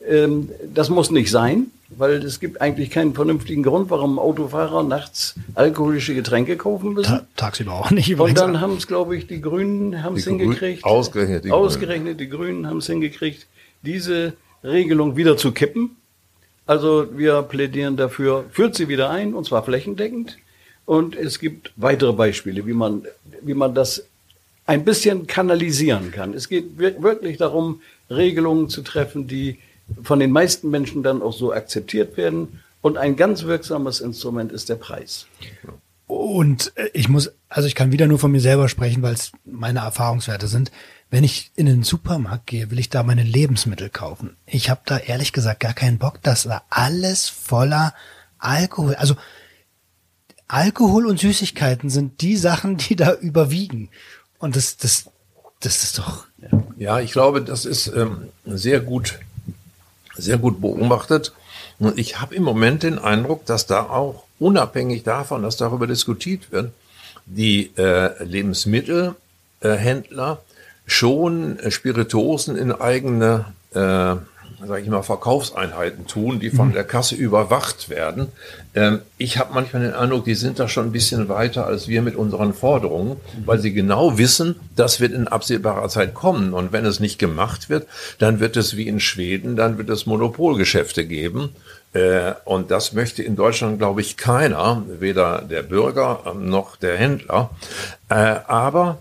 ähm, das muss nicht sein, weil es gibt eigentlich keinen vernünftigen Grund, warum Autofahrer nachts alkoholische Getränke kaufen müssen. Ta tagsüber auch nicht. Und dann haben es, glaube ich, die Grünen haben es hingekriegt. Ausgerechnet die Ausgerechnet die Grünen haben es hingekriegt, diese Regelung wieder zu kippen also wir plädieren dafür, führt sie wieder ein, und zwar flächendeckend. Und es gibt weitere Beispiele, wie man, wie man das ein bisschen kanalisieren kann. Es geht wirklich darum, Regelungen zu treffen, die von den meisten Menschen dann auch so akzeptiert werden. Und ein ganz wirksames Instrument ist der Preis. Und äh, ich muss, also ich kann wieder nur von mir selber sprechen, weil es meine Erfahrungswerte sind wenn ich in den Supermarkt gehe, will ich da meine Lebensmittel kaufen. Ich habe da ehrlich gesagt gar keinen Bock, dass da alles voller Alkohol, also Alkohol und Süßigkeiten sind die Sachen, die da überwiegen. Und das, das, das ist doch. Ja, ich glaube, das ist ähm, sehr gut, sehr gut beobachtet. Und ich habe im Moment den Eindruck, dass da auch unabhängig davon, dass darüber diskutiert wird, die äh, Lebensmittelhändler schon Spirituosen in eigene, äh, sag ich mal, Verkaufseinheiten tun, die von mhm. der Kasse überwacht werden. Ähm, ich habe manchmal den Eindruck, die sind da schon ein bisschen weiter als wir mit unseren Forderungen, weil sie genau wissen, das wird in absehbarer Zeit kommen. Und wenn es nicht gemacht wird, dann wird es wie in Schweden, dann wird es Monopolgeschäfte geben. Äh, und das möchte in Deutschland, glaube ich, keiner, weder der Bürger noch der Händler. Äh, aber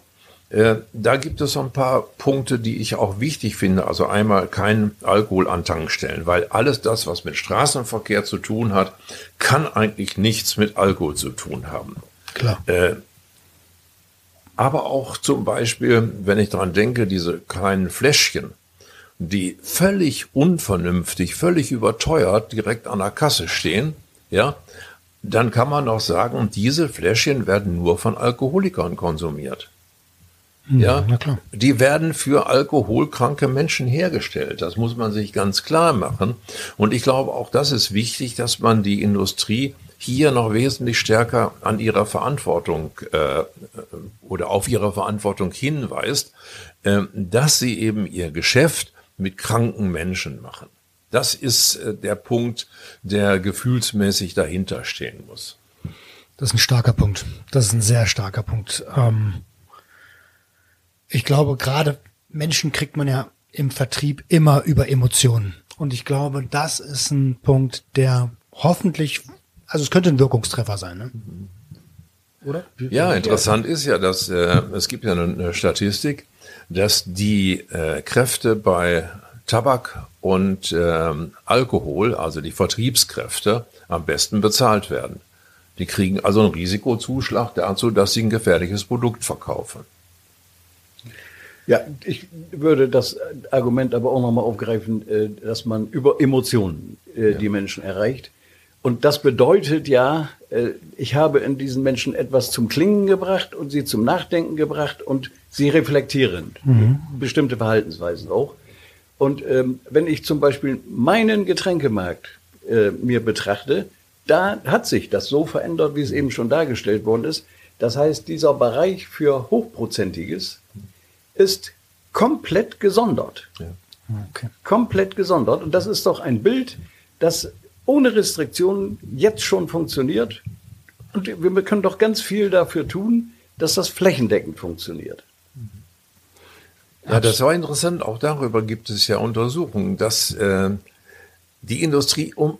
äh, da gibt es so ein paar Punkte, die ich auch wichtig finde. Also einmal kein Alkohol an Tankstellen, weil alles das, was mit Straßenverkehr zu tun hat, kann eigentlich nichts mit Alkohol zu tun haben. Klar. Äh, aber auch zum Beispiel, wenn ich daran denke, diese kleinen Fläschchen, die völlig unvernünftig, völlig überteuert direkt an der Kasse stehen, ja, dann kann man auch sagen, diese Fläschchen werden nur von Alkoholikern konsumiert. Ja, ja die werden für alkoholkranke Menschen hergestellt. Das muss man sich ganz klar machen. Und ich glaube, auch das ist wichtig, dass man die Industrie hier noch wesentlich stärker an ihrer Verantwortung äh, oder auf ihre Verantwortung hinweist, äh, dass sie eben ihr Geschäft mit kranken Menschen machen. Das ist äh, der Punkt, der gefühlsmäßig dahinter stehen muss. Das ist ein starker Punkt. Das ist ein sehr starker Punkt. Ähm ich glaube, gerade Menschen kriegt man ja im Vertrieb immer über Emotionen. Und ich glaube, das ist ein Punkt, der hoffentlich, also es könnte ein Wirkungstreffer sein, ne? Oder? Ja, interessant ist ja, dass äh, es gibt ja eine Statistik, dass die äh, Kräfte bei Tabak und ähm, Alkohol, also die Vertriebskräfte, am besten bezahlt werden. Die kriegen also einen Risikozuschlag dazu, dass sie ein gefährliches Produkt verkaufen. Ja, ich würde das Argument aber auch nochmal aufgreifen, äh, dass man über Emotionen äh, die Menschen erreicht. Und das bedeutet ja, äh, ich habe in diesen Menschen etwas zum Klingen gebracht und sie zum Nachdenken gebracht und sie reflektieren mhm. bestimmte Verhaltensweisen auch. Und ähm, wenn ich zum Beispiel meinen Getränkemarkt äh, mir betrachte, da hat sich das so verändert, wie es eben schon dargestellt worden ist. Das heißt, dieser Bereich für Hochprozentiges ist komplett gesondert. Ja. Okay. Komplett gesondert. Und das ist doch ein Bild, das ohne Restriktionen jetzt schon funktioniert. Und wir können doch ganz viel dafür tun, dass das flächendeckend funktioniert. Ja, das war interessant. Auch darüber gibt es ja Untersuchungen, dass äh, die Industrie um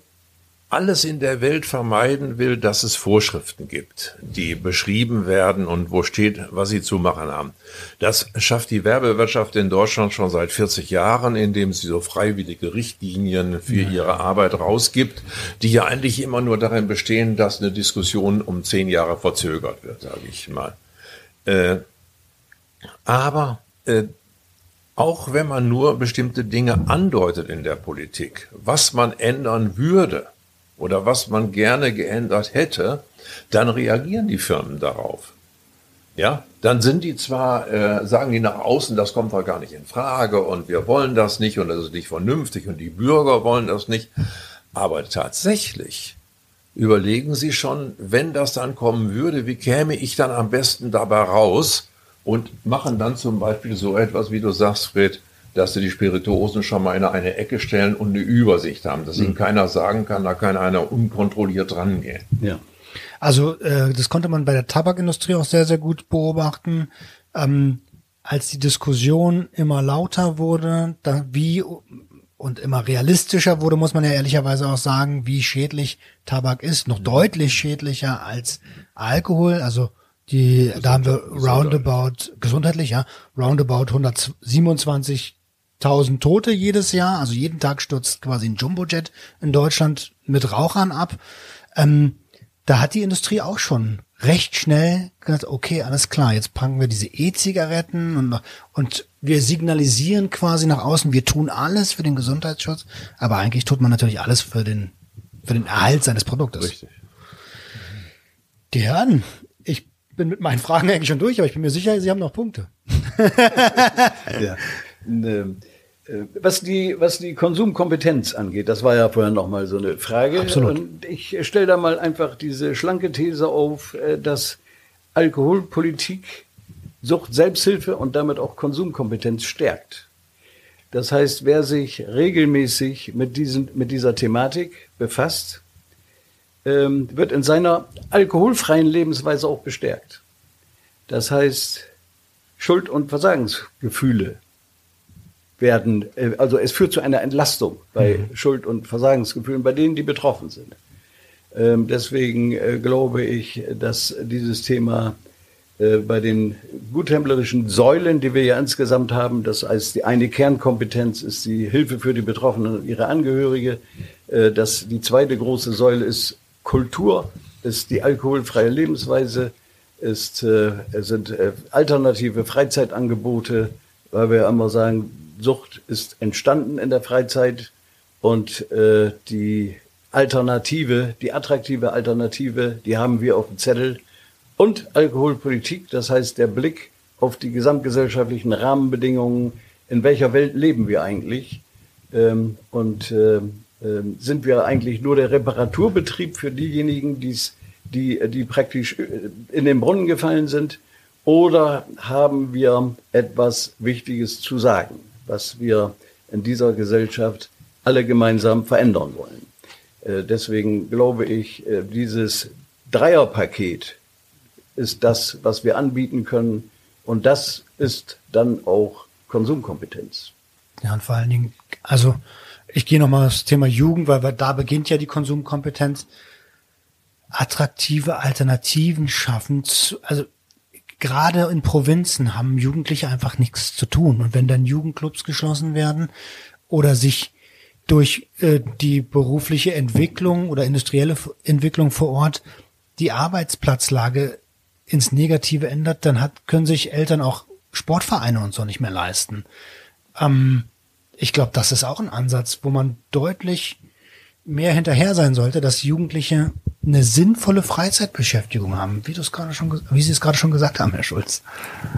alles in der Welt vermeiden will, dass es Vorschriften gibt, die beschrieben werden und wo steht, was sie zu machen haben. Das schafft die Werbewirtschaft in Deutschland schon seit 40 Jahren, indem sie so freiwillige Richtlinien für ihre Arbeit rausgibt, die ja eigentlich immer nur darin bestehen, dass eine Diskussion um zehn Jahre verzögert wird, sage ich mal. Äh, aber äh, auch wenn man nur bestimmte Dinge andeutet in der Politik, was man ändern würde oder was man gerne geändert hätte, dann reagieren die Firmen darauf. Ja, dann sind die zwar, äh, sagen die nach außen, das kommt doch gar nicht in Frage und wir wollen das nicht und das ist nicht vernünftig und die Bürger wollen das nicht. Aber tatsächlich überlegen sie schon, wenn das dann kommen würde, wie käme ich dann am besten dabei raus und machen dann zum Beispiel so etwas, wie du sagst, Fred, dass sie die Spirituosen schon mal in eine Ecke stellen und eine Übersicht haben, dass mhm. ihnen keiner sagen kann, da kann einer unkontrolliert rangehen. Ja. Also äh, das konnte man bei der Tabakindustrie auch sehr, sehr gut beobachten. Ähm, als die Diskussion immer lauter wurde, da, wie und immer realistischer wurde, muss man ja ehrlicherweise auch sagen, wie schädlich Tabak ist, noch deutlich schädlicher als Alkohol. Also die, da haben wir roundabout, gesundheitlich, ja, roundabout 127.000 Tote jedes Jahr. Also jeden Tag stürzt quasi ein Jumbojet in Deutschland mit Rauchern ab. Ähm, da hat die Industrie auch schon recht schnell gesagt, okay, alles klar, jetzt packen wir diese E-Zigaretten und, und wir signalisieren quasi nach außen, wir tun alles für den Gesundheitsschutz, aber eigentlich tut man natürlich alles für den, für den Erhalt seines Produktes. Richtig. Die Herren, ich bin mit meinen Fragen eigentlich schon durch, aber ich bin mir sicher, Sie haben noch Punkte. ja. Äh, was die, was die Konsumkompetenz angeht, das war ja vorher noch mal so eine Frage. Absolut. Und ich stelle da mal einfach diese schlanke These auf, äh, dass Alkoholpolitik Sucht, Selbsthilfe und damit auch Konsumkompetenz stärkt. Das heißt, wer sich regelmäßig mit, diesen, mit dieser Thematik befasst, ähm, wird in seiner alkoholfreien Lebensweise auch bestärkt. Das heißt, Schuld- und Versagensgefühle werden, äh, also es führt zu einer Entlastung bei mhm. Schuld- und Versagensgefühlen, bei denen, die betroffen sind. Ähm, deswegen äh, glaube ich, dass dieses Thema äh, bei den guthändlerischen Säulen, die wir ja insgesamt haben, das heißt, die eine Kernkompetenz ist die Hilfe für die Betroffenen und ihre Angehörige. dass die zweite große Säule ist Kultur, ist die alkoholfreie Lebensweise, ist, sind alternative Freizeitangebote, weil wir immer sagen, Sucht ist entstanden in der Freizeit und äh, die Alternative, die attraktive Alternative, die haben wir auf dem Zettel. Und Alkoholpolitik, das heißt der Blick auf die gesamtgesellschaftlichen Rahmenbedingungen, in welcher Welt leben wir eigentlich ähm, und äh, äh, sind wir eigentlich nur der Reparaturbetrieb für diejenigen, die's, die, die praktisch äh, in den Brunnen gefallen sind, oder haben wir etwas Wichtiges zu sagen? Was wir in dieser Gesellschaft alle gemeinsam verändern wollen. Äh, deswegen glaube ich, äh, dieses Dreierpaket ist das, was wir anbieten können. Und das ist dann auch Konsumkompetenz. Ja, und vor allen Dingen, also ich gehe nochmal aufs Thema Jugend, weil da beginnt ja die Konsumkompetenz. Attraktive Alternativen schaffen, zu, also gerade in Provinzen haben Jugendliche einfach nichts zu tun. Und wenn dann Jugendclubs geschlossen werden oder sich durch äh, die berufliche Entwicklung oder industrielle Entwicklung vor Ort die Arbeitsplatzlage ins Negative ändert, dann hat, können sich Eltern auch Sportvereine und so nicht mehr leisten. Ähm, ich glaube, das ist auch ein Ansatz, wo man deutlich mehr hinterher sein sollte, dass Jugendliche eine sinnvolle Freizeitbeschäftigung haben, wie du es gerade schon, wie Sie es gerade schon gesagt haben, Herr Schulz.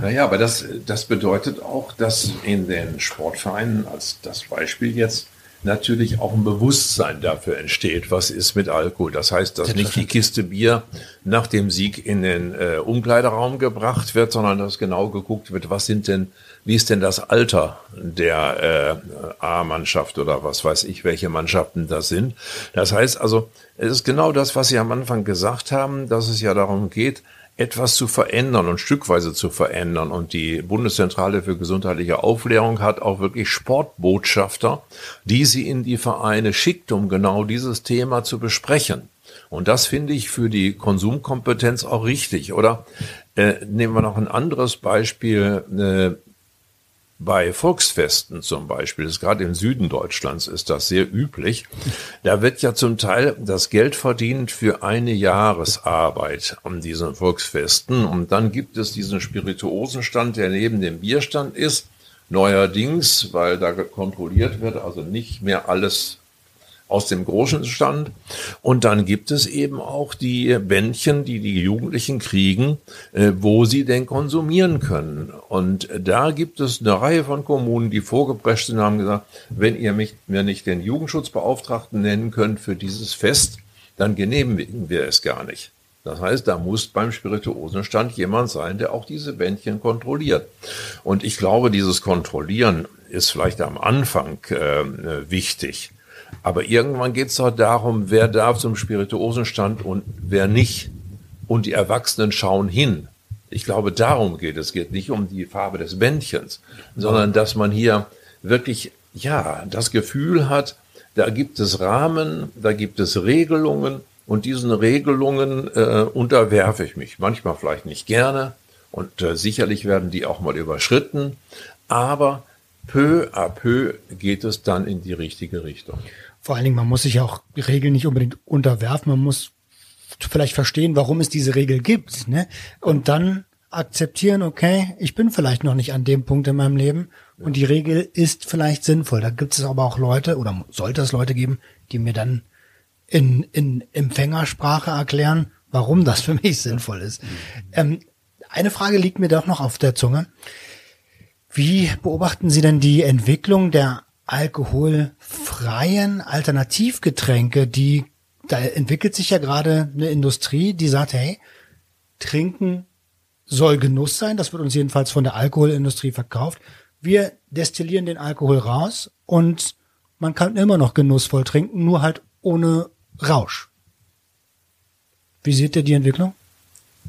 Naja, aber das, das bedeutet auch, dass in den Sportvereinen als das Beispiel jetzt natürlich auch ein Bewusstsein dafür entsteht, was ist mit Alkohol. Das heißt, dass nicht die Kiste Bier nach dem Sieg in den äh, Umkleideraum gebracht wird, sondern dass genau geguckt wird, was sind denn, wie ist denn das Alter der äh, A-Mannschaft oder was weiß ich, welche Mannschaften das sind. Das heißt also, es ist genau das, was Sie am Anfang gesagt haben, dass es ja darum geht, etwas zu verändern und stückweise zu verändern. Und die Bundeszentrale für gesundheitliche Aufklärung hat auch wirklich Sportbotschafter, die sie in die Vereine schickt, um genau dieses Thema zu besprechen. Und das finde ich für die Konsumkompetenz auch richtig, oder? Äh, nehmen wir noch ein anderes Beispiel. Bei Volksfesten zum Beispiel, das gerade im Süden Deutschlands ist das sehr üblich, da wird ja zum Teil das Geld verdient für eine Jahresarbeit an diesen Volksfesten. Und dann gibt es diesen Spirituosenstand, der neben dem Bierstand ist. Neuerdings, weil da kontrolliert wird, also nicht mehr alles aus dem großen Stand. Und dann gibt es eben auch die Bändchen, die die Jugendlichen kriegen, äh, wo sie denn konsumieren können. Und da gibt es eine Reihe von Kommunen, die vorgeprescht sind, haben gesagt, wenn ihr mich, mir nicht den Jugendschutzbeauftragten nennen könnt für dieses Fest, dann genehmigen wir es gar nicht. Das heißt, da muss beim Spirituosenstand jemand sein, der auch diese Bändchen kontrolliert. Und ich glaube, dieses Kontrollieren ist vielleicht am Anfang äh, wichtig. Aber irgendwann geht es doch darum, wer darf zum Spirituosenstand und wer nicht. Und die Erwachsenen schauen hin. Ich glaube, darum geht es. Es geht nicht um die Farbe des Bändchens, sondern dass man hier wirklich, ja, das Gefühl hat, da gibt es Rahmen, da gibt es Regelungen und diesen Regelungen äh, unterwerfe ich mich. Manchmal vielleicht nicht gerne und äh, sicherlich werden die auch mal überschritten, aber peu à peu geht es dann in die richtige Richtung. Vor allen Dingen, man muss sich auch Regeln nicht unbedingt unterwerfen, man muss vielleicht verstehen, warum es diese Regel gibt, ne? Und dann akzeptieren, okay, ich bin vielleicht noch nicht an dem Punkt in meinem Leben und die Regel ist vielleicht sinnvoll. Da gibt es aber auch Leute oder sollte es Leute geben, die mir dann in, in Empfängersprache erklären, warum das für mich sinnvoll ist. Ähm, eine Frage liegt mir doch noch auf der Zunge. Wie beobachten Sie denn die Entwicklung der alkoholfreien Alternativgetränke, die da entwickelt sich ja gerade eine Industrie, die sagt, hey, trinken soll Genuss sein, das wird uns jedenfalls von der Alkoholindustrie verkauft. Wir destillieren den Alkohol raus und man kann immer noch genussvoll trinken, nur halt ohne Rausch. Wie seht ihr die Entwicklung?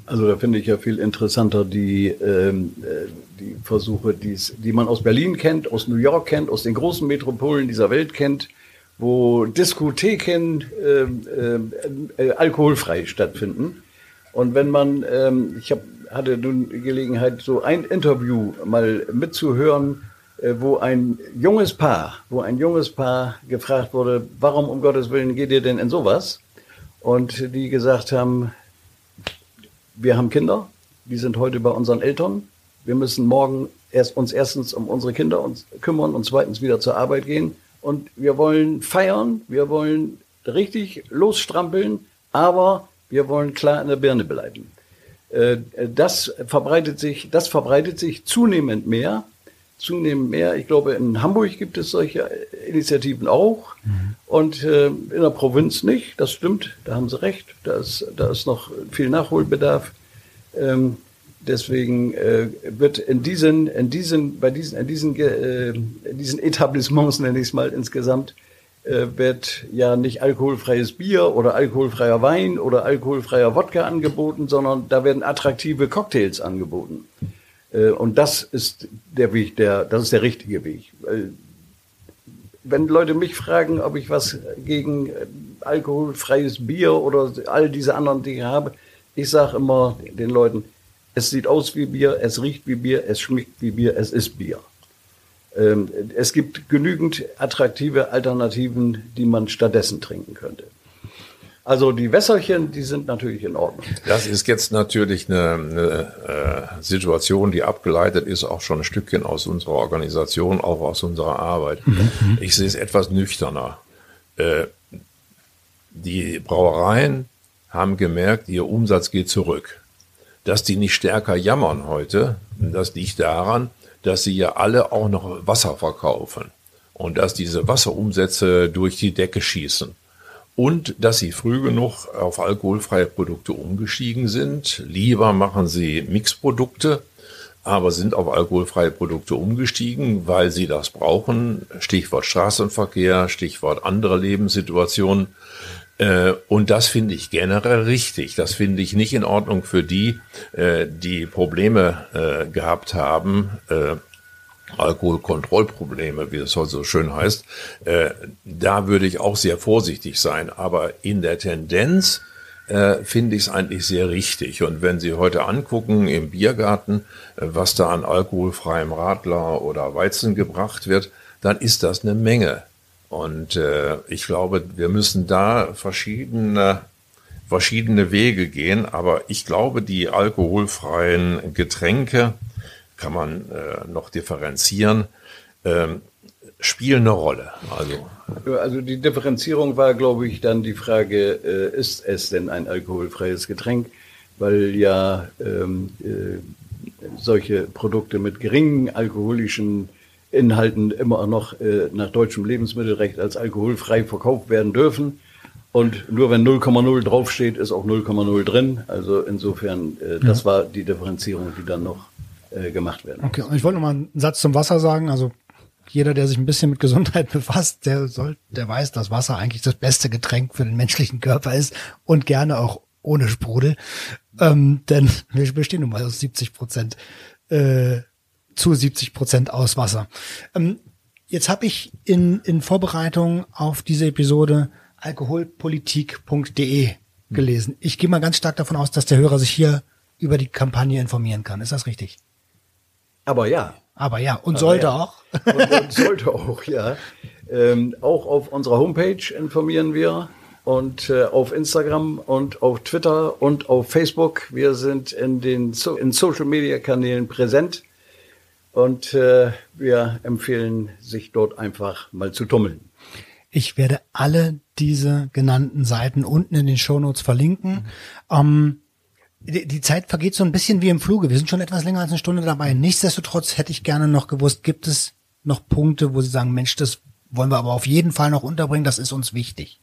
Also da finde ich ja viel interessanter die, ähm, äh, die Versuche, die's, die man aus Berlin kennt, aus New York kennt, aus den großen Metropolen dieser Welt kennt, wo Diskotheken ähm, äh, äh, alkoholfrei stattfinden. Und wenn man, ähm, ich hab, hatte nun Gelegenheit, so ein Interview mal mitzuhören, äh, wo ein junges Paar, wo ein junges Paar gefragt wurde, warum um Gottes Willen geht ihr denn in sowas? Und die gesagt haben, wir haben Kinder, die sind heute bei unseren Eltern. Wir müssen morgen erst uns erstens um unsere Kinder uns kümmern und zweitens wieder zur Arbeit gehen. Und wir wollen feiern, wir wollen richtig losstrampeln, aber wir wollen klar in der Birne bleiben. Äh, das verbreitet sich, das verbreitet sich zunehmend mehr, zunehmend mehr. Ich glaube, in Hamburg gibt es solche Initiativen auch mhm. und äh, in der Provinz nicht. Das stimmt, da haben Sie recht. Da ist, da ist noch viel Nachholbedarf. Ähm, deswegen äh, wird in diesen, in diesen, bei diesen, in diesen, äh, in diesen Etablissements nenne ich es mal insgesamt, äh, wird ja nicht alkoholfreies Bier oder alkoholfreier Wein oder alkoholfreier Wodka angeboten, sondern da werden attraktive Cocktails angeboten. Äh, und das ist der Weg, der, das ist der richtige Weg. Wenn Leute mich fragen, ob ich was gegen äh, alkoholfreies Bier oder all diese anderen Dinge habe, ich sage immer den Leuten, es sieht aus wie Bier, es riecht wie Bier, es schmeckt wie Bier, es ist Bier. Ähm, es gibt genügend attraktive Alternativen, die man stattdessen trinken könnte. Also die Wässerchen, die sind natürlich in Ordnung. Das ist jetzt natürlich eine, eine äh, Situation, die abgeleitet ist, auch schon ein Stückchen aus unserer Organisation, auch aus unserer Arbeit. Mhm. Ich sehe es etwas nüchterner. Äh, die Brauereien haben gemerkt, ihr Umsatz geht zurück. Dass die nicht stärker jammern heute, das liegt daran, dass sie ja alle auch noch Wasser verkaufen und dass diese Wasserumsätze durch die Decke schießen und dass sie früh genug auf alkoholfreie Produkte umgestiegen sind. Lieber machen sie Mixprodukte, aber sind auf alkoholfreie Produkte umgestiegen, weil sie das brauchen. Stichwort Straßenverkehr, Stichwort andere Lebenssituationen. Äh, und das finde ich generell richtig. Das finde ich nicht in Ordnung für die, äh, die Probleme äh, gehabt haben, Alkoholkontrollprobleme, wie es heute so schön heißt, äh, da würde ich auch sehr vorsichtig sein. Aber in der Tendenz äh, finde ich es eigentlich sehr richtig. Und wenn Sie heute angucken im Biergarten, äh, was da an alkoholfreiem Radler oder Weizen gebracht wird, dann ist das eine Menge. Und äh, ich glaube, wir müssen da verschiedene verschiedene Wege gehen, aber ich glaube, die alkoholfreien Getränke kann man äh, noch differenzieren, ähm, spielen eine Rolle. Also, also die Differenzierung war, glaube ich, dann die Frage, äh, ist es denn ein alkoholfreies Getränk? Weil ja ähm, äh, solche Produkte mit geringen alkoholischen Inhalten immer noch äh, nach deutschem Lebensmittelrecht als alkoholfrei verkauft werden dürfen. Und nur wenn 0,0 draufsteht, ist auch 0,0 drin. Also insofern, äh, das ja. war die Differenzierung, die dann noch äh, gemacht werden. Okay, und ich wollte noch mal einen Satz zum Wasser sagen. Also jeder, der sich ein bisschen mit Gesundheit befasst, der soll, der weiß, dass Wasser eigentlich das beste Getränk für den menschlichen Körper ist und gerne auch ohne Sprudel. Ähm, denn wir bestehen nun mal aus 70 Prozent, äh, zu 70 Prozent aus Wasser. Ähm, jetzt habe ich in, in Vorbereitung auf diese Episode alkoholpolitik.de gelesen. Ich gehe mal ganz stark davon aus, dass der Hörer sich hier über die Kampagne informieren kann. Ist das richtig? Aber ja. Aber ja, und Aber sollte ja. auch. Und, und, sollte auch, ja. Ähm, auch auf unserer Homepage informieren wir und äh, auf Instagram und auf Twitter und auf Facebook. Wir sind in den so in Social Media Kanälen präsent und äh, wir empfehlen, sich dort einfach mal zu tummeln. Ich werde alle diese genannten Seiten unten in den Shownotes verlinken. Mhm. Ähm, die, die Zeit vergeht so ein bisschen wie im Fluge. Wir sind schon etwas länger als eine Stunde dabei. Nichtsdestotrotz hätte ich gerne noch gewusst, gibt es noch Punkte, wo Sie sagen, Mensch, das wollen wir aber auf jeden Fall noch unterbringen, das ist uns wichtig.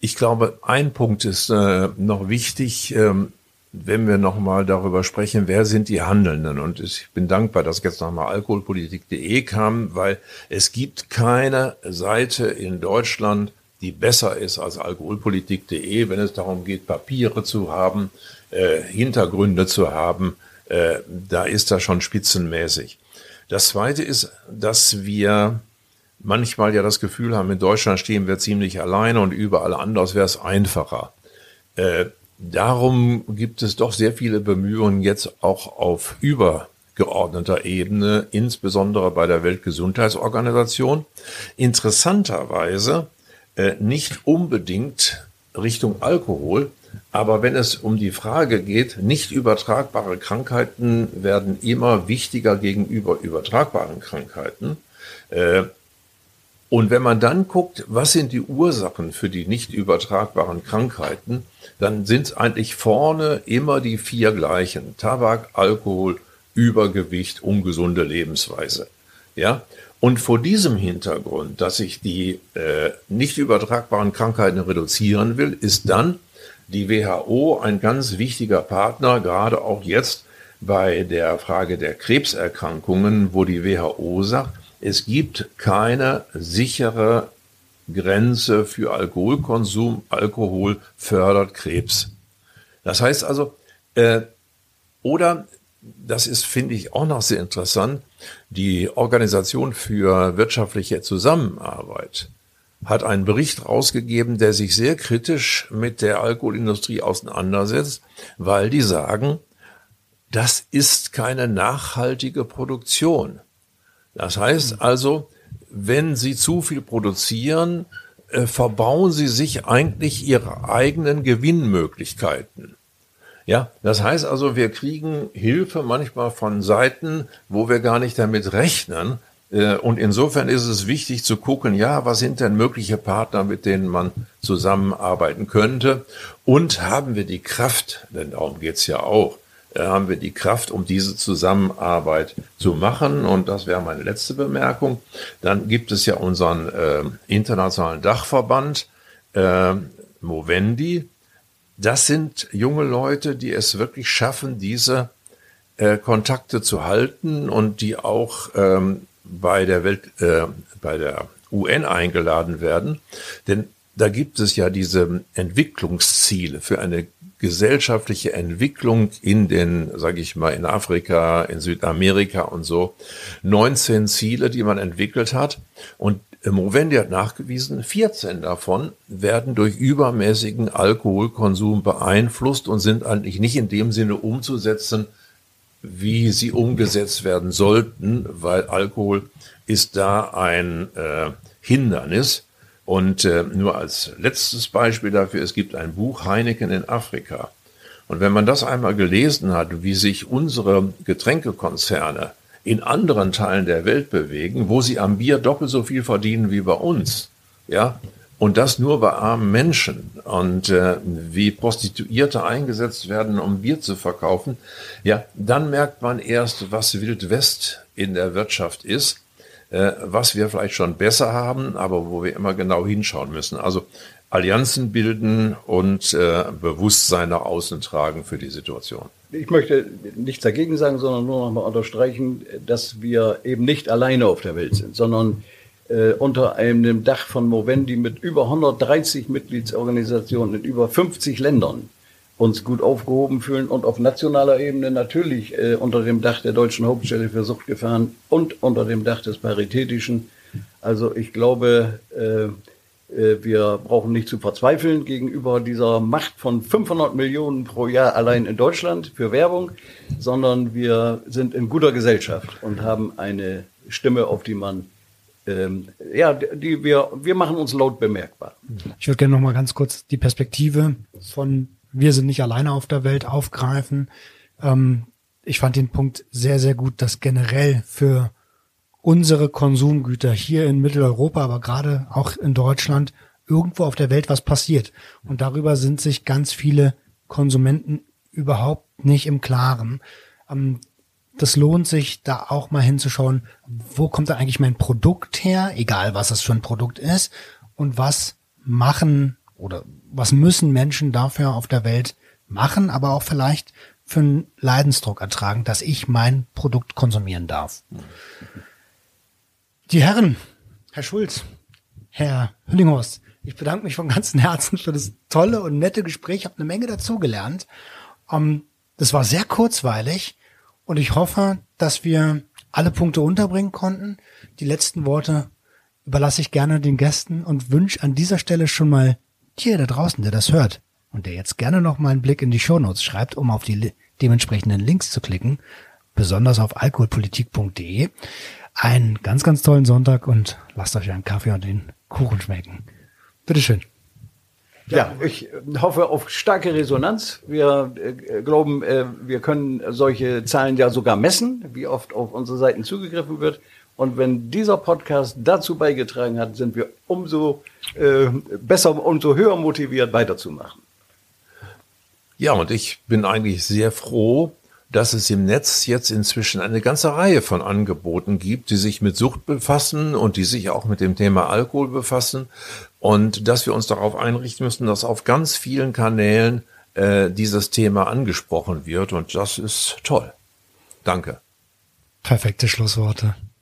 Ich glaube, ein Punkt ist äh, noch wichtig, ähm, wenn wir nochmal darüber sprechen, wer sind die Handelnden? Und ich bin dankbar, dass jetzt nochmal alkoholpolitik.de kam, weil es gibt keine Seite in Deutschland, die besser ist als alkoholpolitik.de, wenn es darum geht, Papiere zu haben, äh, Hintergründe zu haben. Äh, da ist das schon spitzenmäßig. Das Zweite ist, dass wir manchmal ja das Gefühl haben, in Deutschland stehen wir ziemlich alleine und überall anders wäre es einfacher. Äh, darum gibt es doch sehr viele Bemühungen jetzt auch auf übergeordneter Ebene, insbesondere bei der Weltgesundheitsorganisation. Interessanterweise äh, nicht unbedingt Richtung Alkohol, aber wenn es um die Frage geht, nicht übertragbare Krankheiten werden immer wichtiger gegenüber übertragbaren Krankheiten. Äh, und wenn man dann guckt, was sind die Ursachen für die nicht übertragbaren Krankheiten, dann sind es eigentlich vorne immer die vier gleichen. Tabak, Alkohol, Übergewicht, ungesunde Lebensweise. Ja? Und vor diesem Hintergrund, dass ich die äh, nicht übertragbaren Krankheiten reduzieren will, ist dann die WHO ein ganz wichtiger Partner, gerade auch jetzt bei der Frage der Krebserkrankungen, wo die WHO sagt, es gibt keine sichere Grenze für Alkoholkonsum. Alkohol fördert Krebs. Das heißt also, äh, oder das ist, finde ich, auch noch sehr interessant, die Organisation für wirtschaftliche Zusammenarbeit hat einen Bericht rausgegeben, der sich sehr kritisch mit der Alkoholindustrie auseinandersetzt, weil die sagen, das ist keine nachhaltige Produktion. Das heißt also, wenn Sie zu viel produzieren, äh, verbauen Sie sich eigentlich Ihre eigenen Gewinnmöglichkeiten. Ja, das heißt also, wir kriegen Hilfe manchmal von Seiten, wo wir gar nicht damit rechnen. Äh, und insofern ist es wichtig zu gucken, ja, was sind denn mögliche Partner, mit denen man zusammenarbeiten könnte? Und haben wir die Kraft, denn darum geht's ja auch, äh, haben wir die Kraft, um diese Zusammenarbeit zu machen. Und das wäre meine letzte Bemerkung. Dann gibt es ja unseren äh, internationalen Dachverband äh, Movendi. Das sind junge Leute, die es wirklich schaffen, diese äh, Kontakte zu halten und die auch ähm, bei der Welt, äh, bei der UN eingeladen werden. Denn da gibt es ja diese Entwicklungsziele für eine gesellschaftliche Entwicklung in den, sage ich mal, in Afrika, in Südamerika und so. 19 Ziele, die man entwickelt hat. Und Movendi hat nachgewiesen, 14 davon werden durch übermäßigen Alkoholkonsum beeinflusst und sind eigentlich nicht in dem Sinne umzusetzen, wie sie umgesetzt werden sollten, weil Alkohol ist da ein äh, Hindernis. Und äh, nur als letztes Beispiel dafür, es gibt ein Buch Heineken in Afrika. Und wenn man das einmal gelesen hat, wie sich unsere Getränkekonzerne in anderen Teilen der Welt bewegen, wo sie am Bier doppelt so viel verdienen wie bei uns, ja, und das nur bei armen Menschen. Und äh, wie Prostituierte eingesetzt werden, um Bier zu verkaufen, ja, dann merkt man erst, was Wild West in der Wirtschaft ist, was wir vielleicht schon besser haben, aber wo wir immer genau hinschauen müssen. Also Allianzen bilden und äh, Bewusstsein nach außen tragen für die Situation. Ich möchte nichts dagegen sagen, sondern nur noch mal unterstreichen, dass wir eben nicht alleine auf der Welt sind, sondern äh, unter einem Dach von Movendi mit über 130 Mitgliedsorganisationen in über 50 Ländern uns gut aufgehoben fühlen und auf nationaler Ebene natürlich äh, unter dem Dach der Deutschen Hauptstelle für Suchtgefahren und unter dem Dach des Paritätischen. Also ich glaube, äh, äh wir brauchen nicht zu verzweifeln gegenüber dieser Macht von 500 Millionen pro Jahr allein in Deutschland für Werbung, sondern wir sind in guter Gesellschaft und haben eine Stimme, auf die man ähm, ja, die wir, wir machen uns laut bemerkbar. Ich würde gerne noch mal ganz kurz die Perspektive von wir sind nicht alleine auf der Welt aufgreifen. Ähm, ich fand den Punkt sehr, sehr gut, dass generell für unsere Konsumgüter hier in Mitteleuropa, aber gerade auch in Deutschland irgendwo auf der Welt was passiert. Und darüber sind sich ganz viele Konsumenten überhaupt nicht im Klaren. Ähm, das lohnt sich, da auch mal hinzuschauen, wo kommt da eigentlich mein Produkt her, egal was das für ein Produkt ist, und was machen oder was müssen Menschen dafür auf der Welt machen, aber auch vielleicht für einen Leidensdruck ertragen, dass ich mein Produkt konsumieren darf. Die Herren, Herr Schulz, Herr Hüllinghorst, ich bedanke mich von ganzem Herzen für das tolle und nette Gespräch. Ich habe eine Menge dazugelernt. Ähm, das war sehr kurzweilig. Und ich hoffe, dass wir alle Punkte unterbringen konnten. Die letzten Worte überlasse ich gerne den Gästen und wünsche an dieser Stelle schon mal dir da draußen, der das hört und der jetzt gerne noch mal einen Blick in die Shownotes schreibt, um auf die dementsprechenden Links zu klicken, besonders auf alkoholpolitik.de. Einen ganz, ganz tollen Sonntag und lasst euch einen Kaffee und den Kuchen schmecken. Bitteschön. Ja, ich hoffe auf starke Resonanz. Wir äh, glauben, äh, wir können solche Zahlen ja sogar messen, wie oft auf unsere Seiten zugegriffen wird. Und wenn dieser Podcast dazu beigetragen hat, sind wir umso äh, besser, umso höher motiviert, weiterzumachen. Ja, und ich bin eigentlich sehr froh, dass es im Netz jetzt inzwischen eine ganze Reihe von Angeboten gibt, die sich mit Sucht befassen und die sich auch mit dem Thema Alkohol befassen und dass wir uns darauf einrichten müssen, dass auf ganz vielen Kanälen äh, dieses Thema angesprochen wird und das ist toll. Danke. Perfekte Schlussworte.